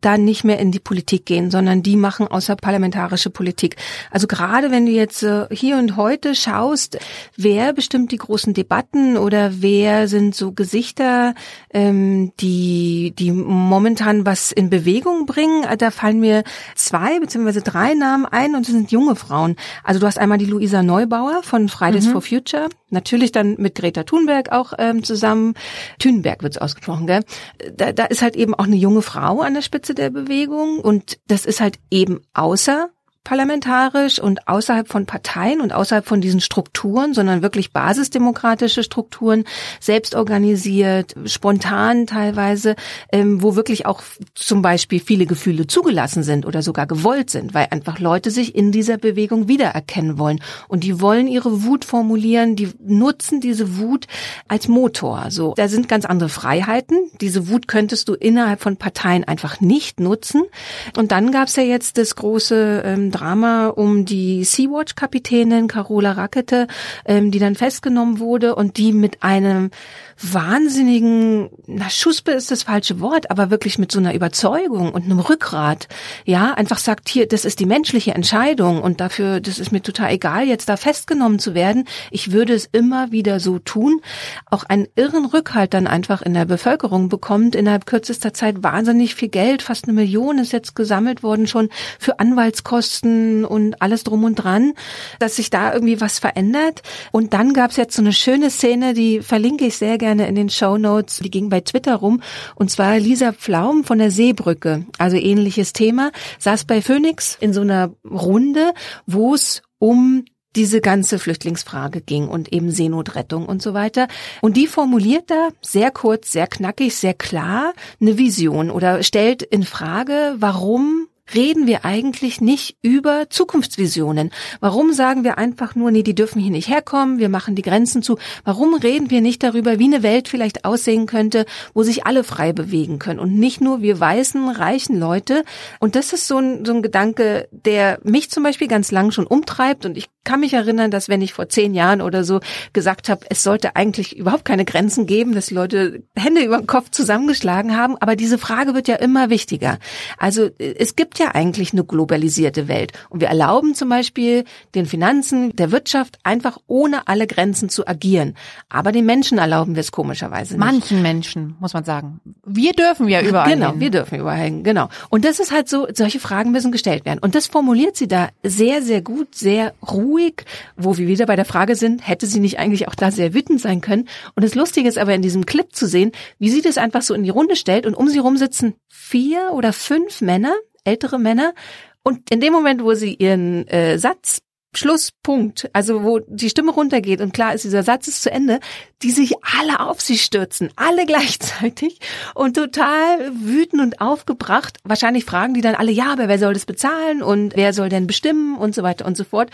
da nicht mehr in die Politik gehen, sondern die machen außerparlamentarische Politik. Also gerade wenn du jetzt äh, hier und heute schaust, wer bestimmt die großen Debatten oder wer sind so Gesichter, ähm, die, die momentan was in Bewegung bringen, äh, da fallen mir zwei beziehungsweise drei Namen ein und das sind junge Frauen. Also du hast einmal die Luisa Neubauer von Fridays mhm. for Future, natürlich dann mit Greta Thunberg auch ähm, zusammen. Thunberg wird's ausgesprochen, gell? Da, da ist halt eben auch eine junge Frau an der Spitze der Bewegung. Und das ist halt eben außer parlamentarisch und außerhalb von Parteien und außerhalb von diesen Strukturen, sondern wirklich basisdemokratische Strukturen, selbst organisiert, spontan teilweise, ähm, wo wirklich auch zum Beispiel viele Gefühle zugelassen sind oder sogar gewollt sind, weil einfach Leute sich in dieser Bewegung wiedererkennen wollen und die wollen ihre Wut formulieren, die nutzen diese Wut als Motor. So, da sind ganz andere Freiheiten. Diese Wut könntest du innerhalb von Parteien einfach nicht nutzen. Und dann gab's ja jetzt das große ähm, Drama um die Sea-Watch-Kapitänin Carola Rackete, ähm, die dann festgenommen wurde und die mit einem wahnsinnigen, na, Schuspe ist das falsche Wort, aber wirklich mit so einer Überzeugung und einem Rückgrat, ja, einfach sagt, hier, das ist die menschliche Entscheidung und dafür, das ist mir total egal, jetzt da festgenommen zu werden. Ich würde es immer wieder so tun. Auch einen irren Rückhalt dann einfach in der Bevölkerung bekommt, innerhalb kürzester Zeit wahnsinnig viel Geld, fast eine Million ist jetzt gesammelt worden schon für Anwaltskosten und alles drum und dran, dass sich da irgendwie was verändert. Und dann gab es jetzt so eine schöne Szene, die verlinke ich sehr gerne gerne in den Show Notes. Die ging bei Twitter rum. Und zwar Lisa Pflaum von der Seebrücke. Also ähnliches Thema. Saß bei Phoenix in so einer Runde, wo es um diese ganze Flüchtlingsfrage ging und eben Seenotrettung und so weiter. Und die formuliert da sehr kurz, sehr knackig, sehr klar eine Vision oder stellt in Frage, warum reden wir eigentlich nicht über Zukunftsvisionen? Warum sagen wir einfach nur, nee, die dürfen hier nicht herkommen, wir machen die Grenzen zu? Warum reden wir nicht darüber, wie eine Welt vielleicht aussehen könnte, wo sich alle frei bewegen können und nicht nur wir weißen, reichen Leute? Und das ist so ein, so ein Gedanke, der mich zum Beispiel ganz lang schon umtreibt und ich kann mich erinnern, dass wenn ich vor zehn Jahren oder so gesagt habe, es sollte eigentlich überhaupt keine Grenzen geben, dass die Leute Hände über den Kopf zusammengeschlagen haben. Aber diese Frage wird ja immer wichtiger. Also es gibt ja eigentlich eine globalisierte Welt. Und wir erlauben zum Beispiel den Finanzen, der Wirtschaft einfach ohne alle Grenzen zu agieren. Aber den Menschen erlauben wir es komischerweise nicht.
Manchen Menschen, muss man sagen. Wir dürfen ja überall
Genau,
hin.
wir dürfen überall hin, genau. Und das ist halt so, solche Fragen müssen gestellt werden. Und das formuliert sie da sehr, sehr gut, sehr ruhig, wo wir wieder bei der Frage sind, hätte sie nicht eigentlich auch da sehr wütend sein können? Und das Lustige ist aber in diesem Clip zu sehen, wie sie das einfach so in die Runde stellt und um sie rum sitzen vier oder fünf Männer, ältere Männer, und in dem Moment, wo sie ihren äh, Satz Schlusspunkt, also wo die Stimme runtergeht und klar ist, dieser Satz ist zu Ende, die sich alle auf sie stürzen, alle gleichzeitig und total wütend und aufgebracht. Wahrscheinlich fragen die dann alle, ja, aber wer soll das bezahlen und wer soll denn bestimmen und so weiter und so fort.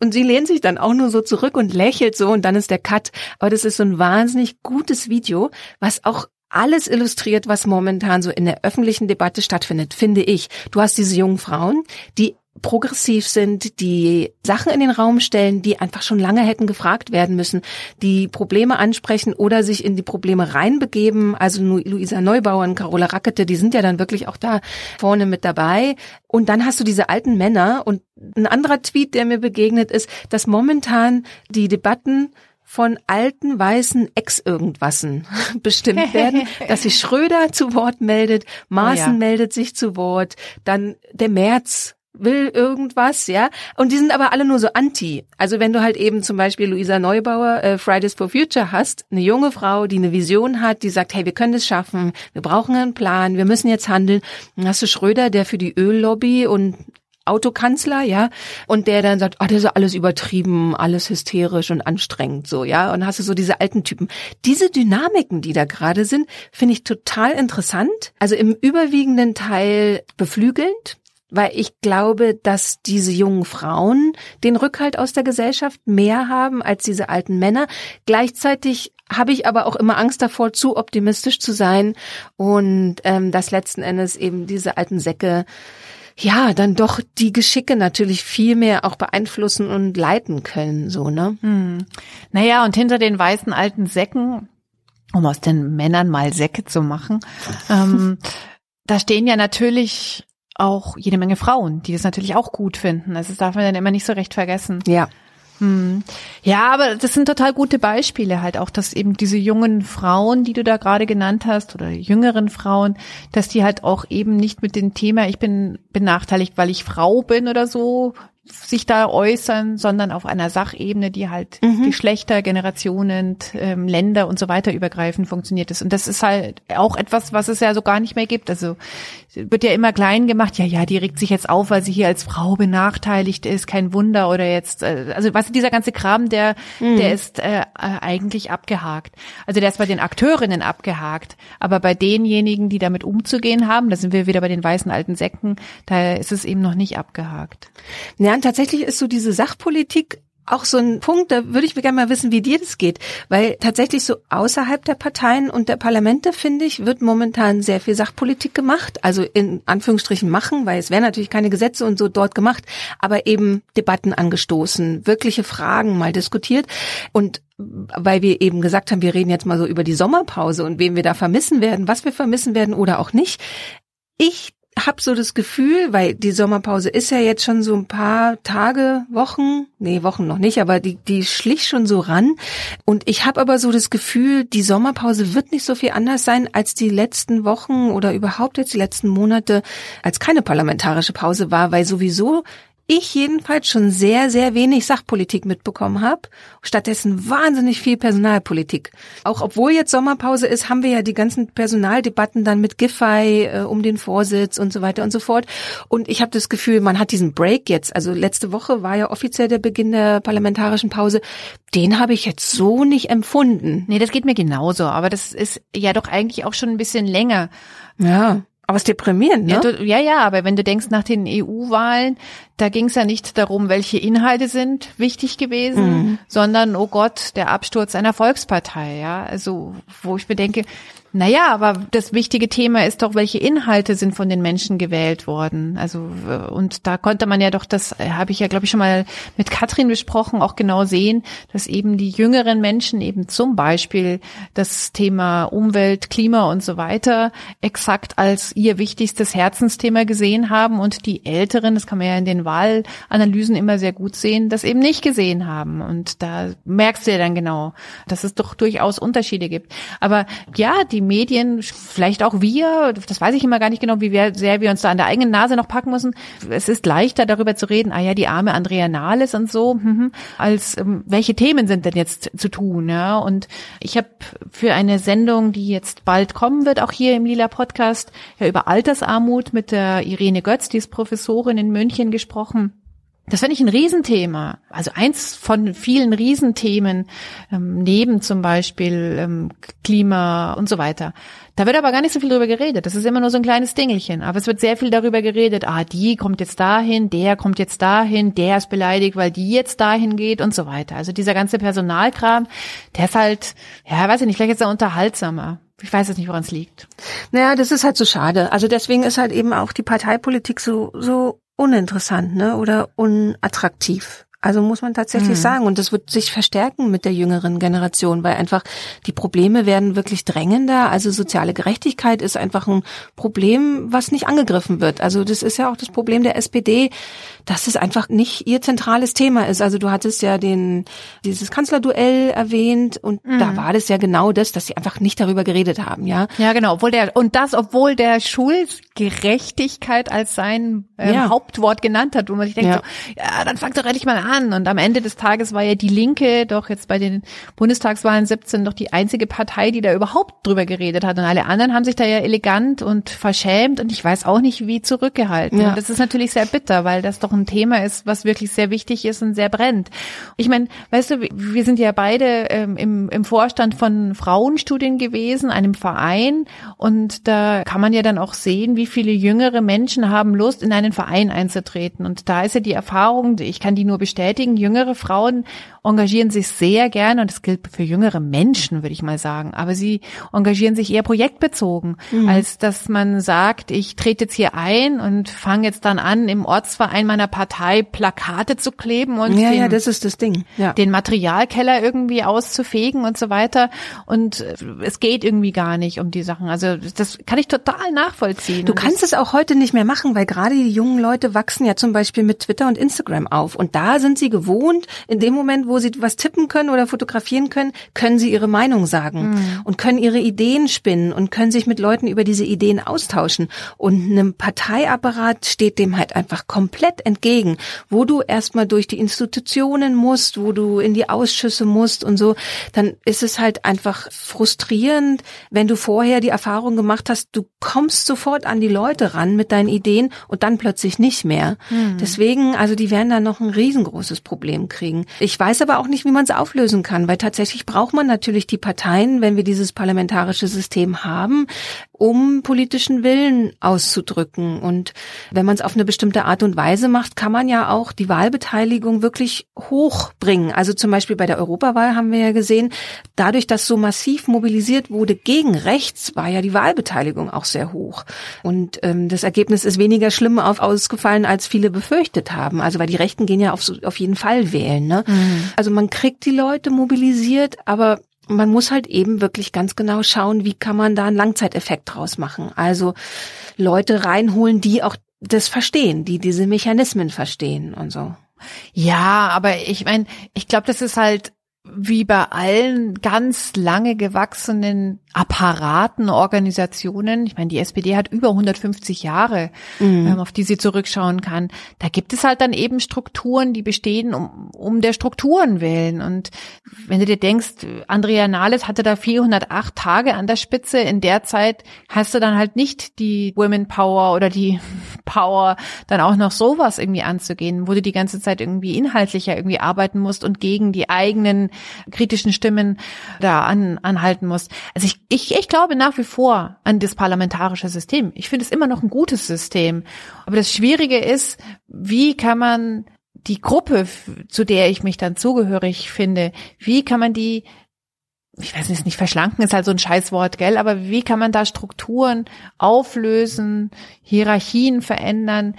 Und sie lehnt sich dann auch nur so zurück und lächelt so und dann ist der Cut. Aber das ist so ein wahnsinnig gutes Video, was auch alles illustriert, was momentan so in der öffentlichen Debatte stattfindet, finde ich. Du hast diese jungen Frauen, die progressiv sind, die Sachen in den Raum stellen, die einfach schon lange hätten gefragt werden müssen, die Probleme ansprechen oder sich in die Probleme reinbegeben. Also Luisa Neubauer und Carola Rackete, die sind ja dann wirklich auch da vorne mit dabei. Und dann hast du diese alten Männer und ein anderer Tweet, der mir begegnet ist, dass momentan die Debatten von alten weißen Ex-Irgendwassen bestimmt werden, dass sich Schröder zu Wort meldet, Maaßen oh ja. meldet sich zu Wort, dann der März will irgendwas, ja. Und die sind aber alle nur so anti. Also wenn du halt eben zum Beispiel Luisa Neubauer, äh, Fridays for Future hast, eine junge Frau, die eine Vision hat, die sagt, hey, wir können das schaffen, wir brauchen einen Plan, wir müssen jetzt handeln. Dann hast du Schröder, der für die Öllobby und Autokanzler, ja, und der dann sagt, oh, das ist alles übertrieben, alles hysterisch und anstrengend, so, ja, und hast du so diese alten Typen. Diese Dynamiken, die da gerade sind, finde ich total interessant. Also im überwiegenden Teil beflügelnd, weil ich glaube, dass diese jungen Frauen den Rückhalt aus der Gesellschaft mehr haben als diese alten Männer. Gleichzeitig habe ich aber auch immer Angst davor, zu optimistisch zu sein und ähm, dass letzten Endes eben diese alten Säcke ja, dann doch die Geschicke natürlich viel mehr auch beeinflussen und leiten können, so, ne? Hm.
Naja, und hinter den weißen alten Säcken, um aus den Männern mal Säcke zu machen, ähm, da stehen ja natürlich auch jede Menge Frauen, die das natürlich auch gut finden. Also das darf man dann immer nicht so recht vergessen.
Ja.
Hm. Ja, aber das sind total gute Beispiele halt auch, dass eben diese jungen Frauen, die du da gerade genannt hast, oder jüngeren Frauen, dass die halt auch eben nicht mit dem Thema, ich bin benachteiligt, weil ich Frau bin oder so, sich da äußern, sondern auf einer Sachebene, die halt mhm. Geschlechter, Generationen, ähm, Länder und so weiter übergreifend funktioniert ist. Und das ist halt auch etwas, was es ja so gar nicht mehr gibt. Also wird ja immer klein gemacht, ja, ja, die regt sich jetzt auf, weil sie hier als Frau benachteiligt ist, kein Wunder oder jetzt, äh, also was dieser ganze Kram, der, mhm. der ist äh, äh, eigentlich abgehakt. Also der ist bei den Akteurinnen abgehakt, aber bei denjenigen, die damit umzugehen haben, da sind wir wieder bei den weißen alten Säcken, da ist es eben noch nicht abgehakt.
Ja, und tatsächlich ist so diese Sachpolitik auch so ein Punkt, da würde ich gerne mal wissen, wie dir das geht. Weil tatsächlich so außerhalb der Parteien und der Parlamente, finde ich, wird momentan sehr viel Sachpolitik gemacht. Also in Anführungsstrichen machen, weil es werden natürlich keine Gesetze und so dort gemacht, aber eben Debatten angestoßen, wirkliche Fragen mal diskutiert. Und weil wir eben gesagt haben, wir reden jetzt mal so über die Sommerpause und wen wir da vermissen werden, was wir vermissen werden oder auch nicht. Ich hab so das Gefühl, weil die Sommerpause ist ja jetzt schon so ein paar Tage, Wochen, nee, Wochen noch nicht, aber die, die schlich schon so ran. Und ich habe aber so das Gefühl, die Sommerpause wird nicht so viel anders sein als die letzten Wochen oder überhaupt jetzt die letzten Monate, als keine parlamentarische Pause war, weil sowieso ich jedenfalls schon sehr, sehr wenig Sachpolitik mitbekommen habe. Stattdessen wahnsinnig viel Personalpolitik. Auch obwohl jetzt Sommerpause ist, haben wir ja die ganzen Personaldebatten dann mit Giffey äh, um den Vorsitz und so weiter und so fort. Und ich habe das Gefühl, man hat diesen Break jetzt. Also letzte Woche war ja offiziell der Beginn der parlamentarischen Pause. Den habe ich jetzt so nicht empfunden.
Nee, das geht mir genauso. Aber das ist ja doch eigentlich auch schon ein bisschen länger.
Ja. Aber es ist deprimierend, ne?
Ja, du, ja, ja, aber wenn du denkst nach den EU-Wahlen, da ging es ja nicht darum, welche Inhalte sind wichtig gewesen, mhm. sondern, oh Gott, der Absturz einer Volkspartei, ja. Also, wo ich mir denke, Naja, aber das wichtige Thema ist doch, welche Inhalte sind von den Menschen gewählt worden. Also und da konnte man ja doch, das habe ich ja, glaube ich, schon mal mit Katrin besprochen, auch genau sehen, dass eben die jüngeren Menschen eben zum Beispiel das Thema Umwelt, Klima und so weiter exakt als ihr wichtigstes Herzensthema gesehen haben und die Älteren, das kann man ja in den Wahlanalysen immer sehr gut sehen, das eben nicht gesehen haben. Und da merkst du ja dann genau, dass es doch durchaus Unterschiede gibt. Aber ja, die Medien, vielleicht auch wir, das weiß ich immer gar nicht genau, wie sehr wir uns da an der eigenen Nase noch packen müssen. Es ist leichter darüber zu reden, ah ja, die arme Andrea Nahles und so, mhm, als ähm, welche Themen sind denn jetzt zu tun, ja? Und ich habe für eine Sendung, die jetzt bald kommen wird, auch hier im Lila Podcast, ja über Altersarmut mit der Irene Götz, die ist Professorin in München gesprochen. Das finde ich ein Riesenthema. Also eins von vielen Riesenthemen, ähm, neben zum Beispiel ähm, Klima und so weiter. Da wird aber gar nicht so viel drüber geredet. Das ist immer nur so ein kleines Dingelchen. Aber es wird sehr viel darüber geredet. Ah, die kommt jetzt dahin, der kommt jetzt dahin, der ist beleidigt, weil die jetzt dahin geht und so weiter. Also dieser ganze Personalkram, der ist halt, ja, weiß ich nicht, vielleicht ist er unterhaltsamer. Ich weiß jetzt nicht, woran es liegt.
Naja, das ist halt so schade. Also deswegen ist halt eben auch die Parteipolitik so, so uninteressant, ne? Oder unattraktiv. Also muss man tatsächlich mhm. sagen. Und das wird sich verstärken mit der jüngeren Generation, weil einfach die Probleme werden wirklich drängender. Also soziale Gerechtigkeit ist einfach ein Problem, was nicht angegriffen wird. Also das ist ja auch das Problem der SPD, dass es einfach nicht ihr zentrales Thema ist. Also du hattest ja den, dieses Kanzlerduell erwähnt und mhm. da war das ja genau das, dass sie einfach nicht darüber geredet haben, ja.
Ja, genau. Obwohl der, und das, obwohl der Schulgerechtigkeit als sein ähm, ja. Hauptwort genannt hat, wo man sich denkt, ja, so, ja dann fang doch endlich mal an. Und am Ende des Tages war ja die Linke doch jetzt bei den Bundestagswahlen 17 doch die einzige Partei, die da überhaupt drüber geredet hat. Und alle anderen haben sich da ja elegant und verschämt und ich weiß auch nicht, wie zurückgehalten. Ja. Und das ist natürlich sehr bitter, weil das doch ein Thema ist, was wirklich sehr wichtig ist und sehr brennt. Ich meine, weißt du, wir sind ja beide ähm, im, im Vorstand von Frauenstudien gewesen, einem Verein, und da kann man ja dann auch sehen, wie viele jüngere Menschen haben Lust, in einen Verein einzutreten. Und da ist ja die Erfahrung, ich kann die nur bestätigen, jüngere Frauen engagieren sich sehr gerne, und das gilt für jüngere Menschen, würde ich mal sagen, aber sie engagieren sich eher projektbezogen, mhm. als dass man sagt, ich trete jetzt hier ein und fange jetzt dann an, im Ortsverein meiner Partei Plakate zu kleben und
ja, den, ja, das ist das Ding. Ja.
den Materialkeller irgendwie auszufegen und so weiter. Und äh, es geht irgendwie gar nicht um die Sachen. Also das kann ich total nachvollziehen.
Du kannst es auch heute nicht mehr machen, weil gerade die jungen Leute wachsen ja zum Beispiel mit Twitter und Instagram auf. Und da sind sie gewohnt, in dem Moment, wo sie was tippen können oder fotografieren können, können sie ihre Meinung sagen mhm. und können ihre Ideen spinnen und können sich mit Leuten über diese Ideen austauschen. Und einem Parteiapparat steht dem halt einfach komplett entgegen, wo du erstmal durch die Institutionen musst, wo du in die Ausschüsse musst und so, dann ist es halt einfach frustrierend, wenn du vorher die Erfahrung gemacht hast, du kommst sofort an die Leute ran mit deinen Ideen und dann plötzlich nicht mehr. Mhm. Deswegen, also die werden da noch ein riesengroßes Problem kriegen. Ich weiß aber auch nicht, wie man es auflösen kann, weil tatsächlich braucht man natürlich die Parteien, wenn wir dieses parlamentarische System haben, um politischen Willen auszudrücken. Und wenn man es auf eine bestimmte Art und Weise macht, kann man ja auch die Wahlbeteiligung wirklich hochbringen. Also zum Beispiel bei der Europawahl haben wir ja gesehen, dadurch, dass so massiv mobilisiert wurde gegen rechts, war ja die Wahlbeteiligung auch sehr hoch. Und ähm, das Ergebnis ist weniger schlimm auf, ausgefallen, als viele befürchtet haben. Also weil die Rechten gehen ja auf, auf jeden Fall wählen. Ne? Mhm. Also man kriegt die Leute mobilisiert, aber man muss halt eben wirklich ganz genau schauen, wie kann man da einen Langzeiteffekt draus machen. Also Leute reinholen, die auch das verstehen, die diese Mechanismen verstehen und so.
Ja, aber ich meine, ich glaube, das ist halt wie bei allen ganz lange gewachsenen Apparaten, Organisationen, ich meine, die SPD hat über 150 Jahre, mhm. ähm, auf die sie zurückschauen kann. Da gibt es halt dann eben Strukturen, die bestehen um, um der Strukturen willen. Und wenn du dir denkst, Andrea Nahles hatte da 408 Tage an der Spitze, in der Zeit hast du dann halt nicht die Women Power oder die Power, dann auch noch sowas irgendwie anzugehen, wo du die ganze Zeit irgendwie inhaltlicher irgendwie arbeiten musst und gegen die eigenen kritischen Stimmen da an, anhalten musst. Also ich ich, ich glaube nach wie vor an das parlamentarische System. Ich finde es immer noch ein gutes System. Aber das Schwierige ist, wie kann man die Gruppe, zu der ich mich dann zugehörig finde, wie kann man die ich weiß nicht, nicht verschlanken ist halt so ein Scheißwort, gell? Aber wie kann man da Strukturen auflösen, Hierarchien verändern?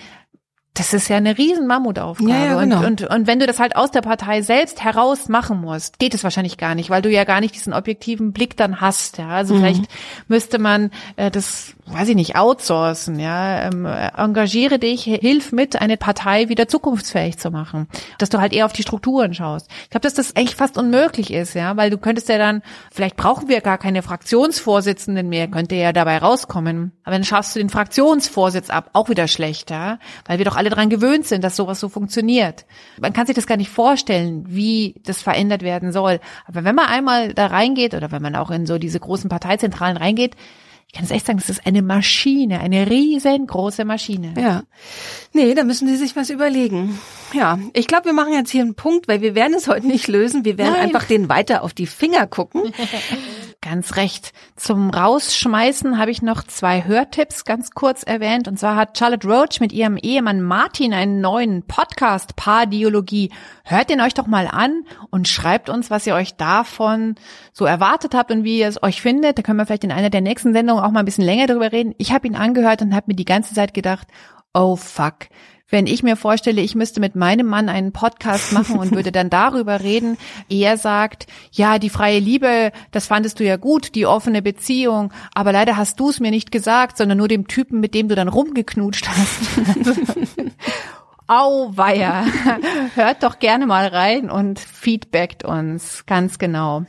Das ist ja eine riesen Mammutaufgabe.
Ja, ja, genau.
und, und, und wenn du das halt aus der Partei selbst heraus machen musst, geht es wahrscheinlich gar nicht, weil du ja gar nicht diesen objektiven Blick dann hast. Ja? Also mhm. vielleicht müsste man äh, das, weiß ich nicht, outsourcen. Ja, ähm, engagiere dich, hilf mit, eine Partei wieder zukunftsfähig zu machen, dass du halt eher auf die Strukturen schaust. Ich glaube, dass das echt fast unmöglich ist, ja, weil du könntest ja dann, vielleicht brauchen wir gar keine Fraktionsvorsitzenden mehr, könnte ja dabei rauskommen. Aber dann schaffst du den Fraktionsvorsitz ab, auch wieder schlecht, ja, weil wir doch alle dran gewöhnt sind, dass sowas so funktioniert. Man kann sich das gar nicht vorstellen, wie das verändert werden soll. Aber wenn man einmal da reingeht oder wenn man auch in so diese großen Parteizentralen reingeht, ich kann es echt sagen, das ist eine Maschine, eine riesengroße Maschine.
Ja. Nee, da müssen Sie sich was überlegen. Ja, ich glaube, wir machen jetzt hier einen Punkt, weil wir werden es heute nicht lösen. Wir werden Nein. einfach den weiter auf die Finger gucken.
Ganz recht. Zum Rausschmeißen habe ich noch zwei Hörtipps ganz kurz erwähnt. Und zwar hat Charlotte Roach mit ihrem Ehemann Martin einen neuen Podcast, Paardiologie. Hört den euch doch mal an und schreibt uns, was ihr euch davon so erwartet habt und wie ihr es euch findet. Da können wir vielleicht in einer der nächsten Sendungen auch mal ein bisschen länger drüber reden. Ich habe ihn angehört und habe mir die ganze Zeit gedacht, oh fuck, wenn ich mir vorstelle, ich müsste mit meinem Mann einen Podcast machen und würde dann darüber reden, er sagt, ja, die freie Liebe, das fandest du ja gut, die offene Beziehung, aber leider hast du es mir nicht gesagt, sondern nur dem Typen, mit dem du dann rumgeknutscht hast. Auweia. Hört doch gerne mal rein und feedbackt uns ganz genau.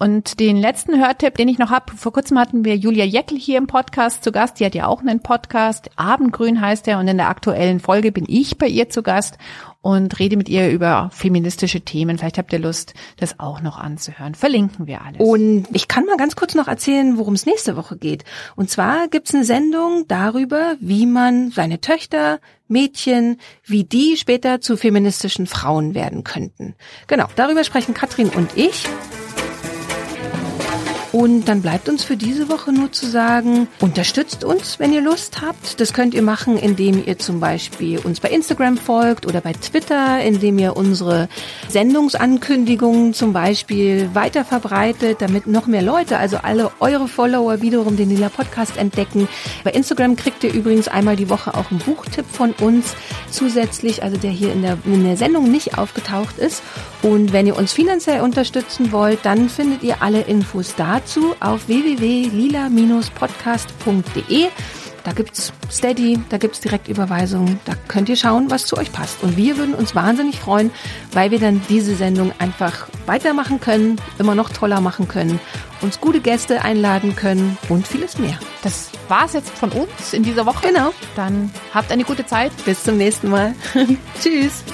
Und den letzten Hörtipp, den ich noch habe, vor kurzem hatten wir Julia Jeckel hier im Podcast zu Gast. Die hat ja auch einen Podcast. Abendgrün heißt er. Und in der aktuellen Folge bin ich bei ihr zu Gast und rede mit ihr über feministische Themen. Vielleicht habt ihr Lust, das auch noch anzuhören. Verlinken wir alles.
Und ich kann mal ganz kurz noch erzählen, worum es nächste Woche geht. Und zwar gibt's eine Sendung darüber, wie man seine Töchter, Mädchen, wie die später zu feministischen Frauen werden könnten. Genau, darüber sprechen Katrin und ich. Und dann bleibt uns für diese Woche nur zu sagen, unterstützt uns, wenn ihr Lust habt. Das könnt ihr machen, indem ihr zum Beispiel uns bei Instagram folgt oder bei Twitter, indem ihr unsere Sendungsankündigungen zum Beispiel weiter verbreitet, damit noch mehr Leute, also alle eure Follower wiederum den Lila Podcast entdecken. Bei Instagram kriegt ihr übrigens einmal die Woche auch einen Buchtipp von uns zusätzlich, also der hier in der, in der Sendung nicht aufgetaucht ist. Und wenn ihr uns finanziell unterstützen wollt, dann findet ihr alle Infos dazu auf www.lila-podcast.de. Da gibt's Steady, da gibt's Direktüberweisungen, da könnt ihr schauen, was zu euch passt. Und wir würden uns wahnsinnig freuen, weil wir dann diese Sendung einfach weitermachen können, immer noch toller machen können, uns gute Gäste einladen können und vieles mehr.
Das war's jetzt von uns in dieser Woche.
Genau.
Dann habt eine gute Zeit.
Bis zum nächsten Mal. Tschüss.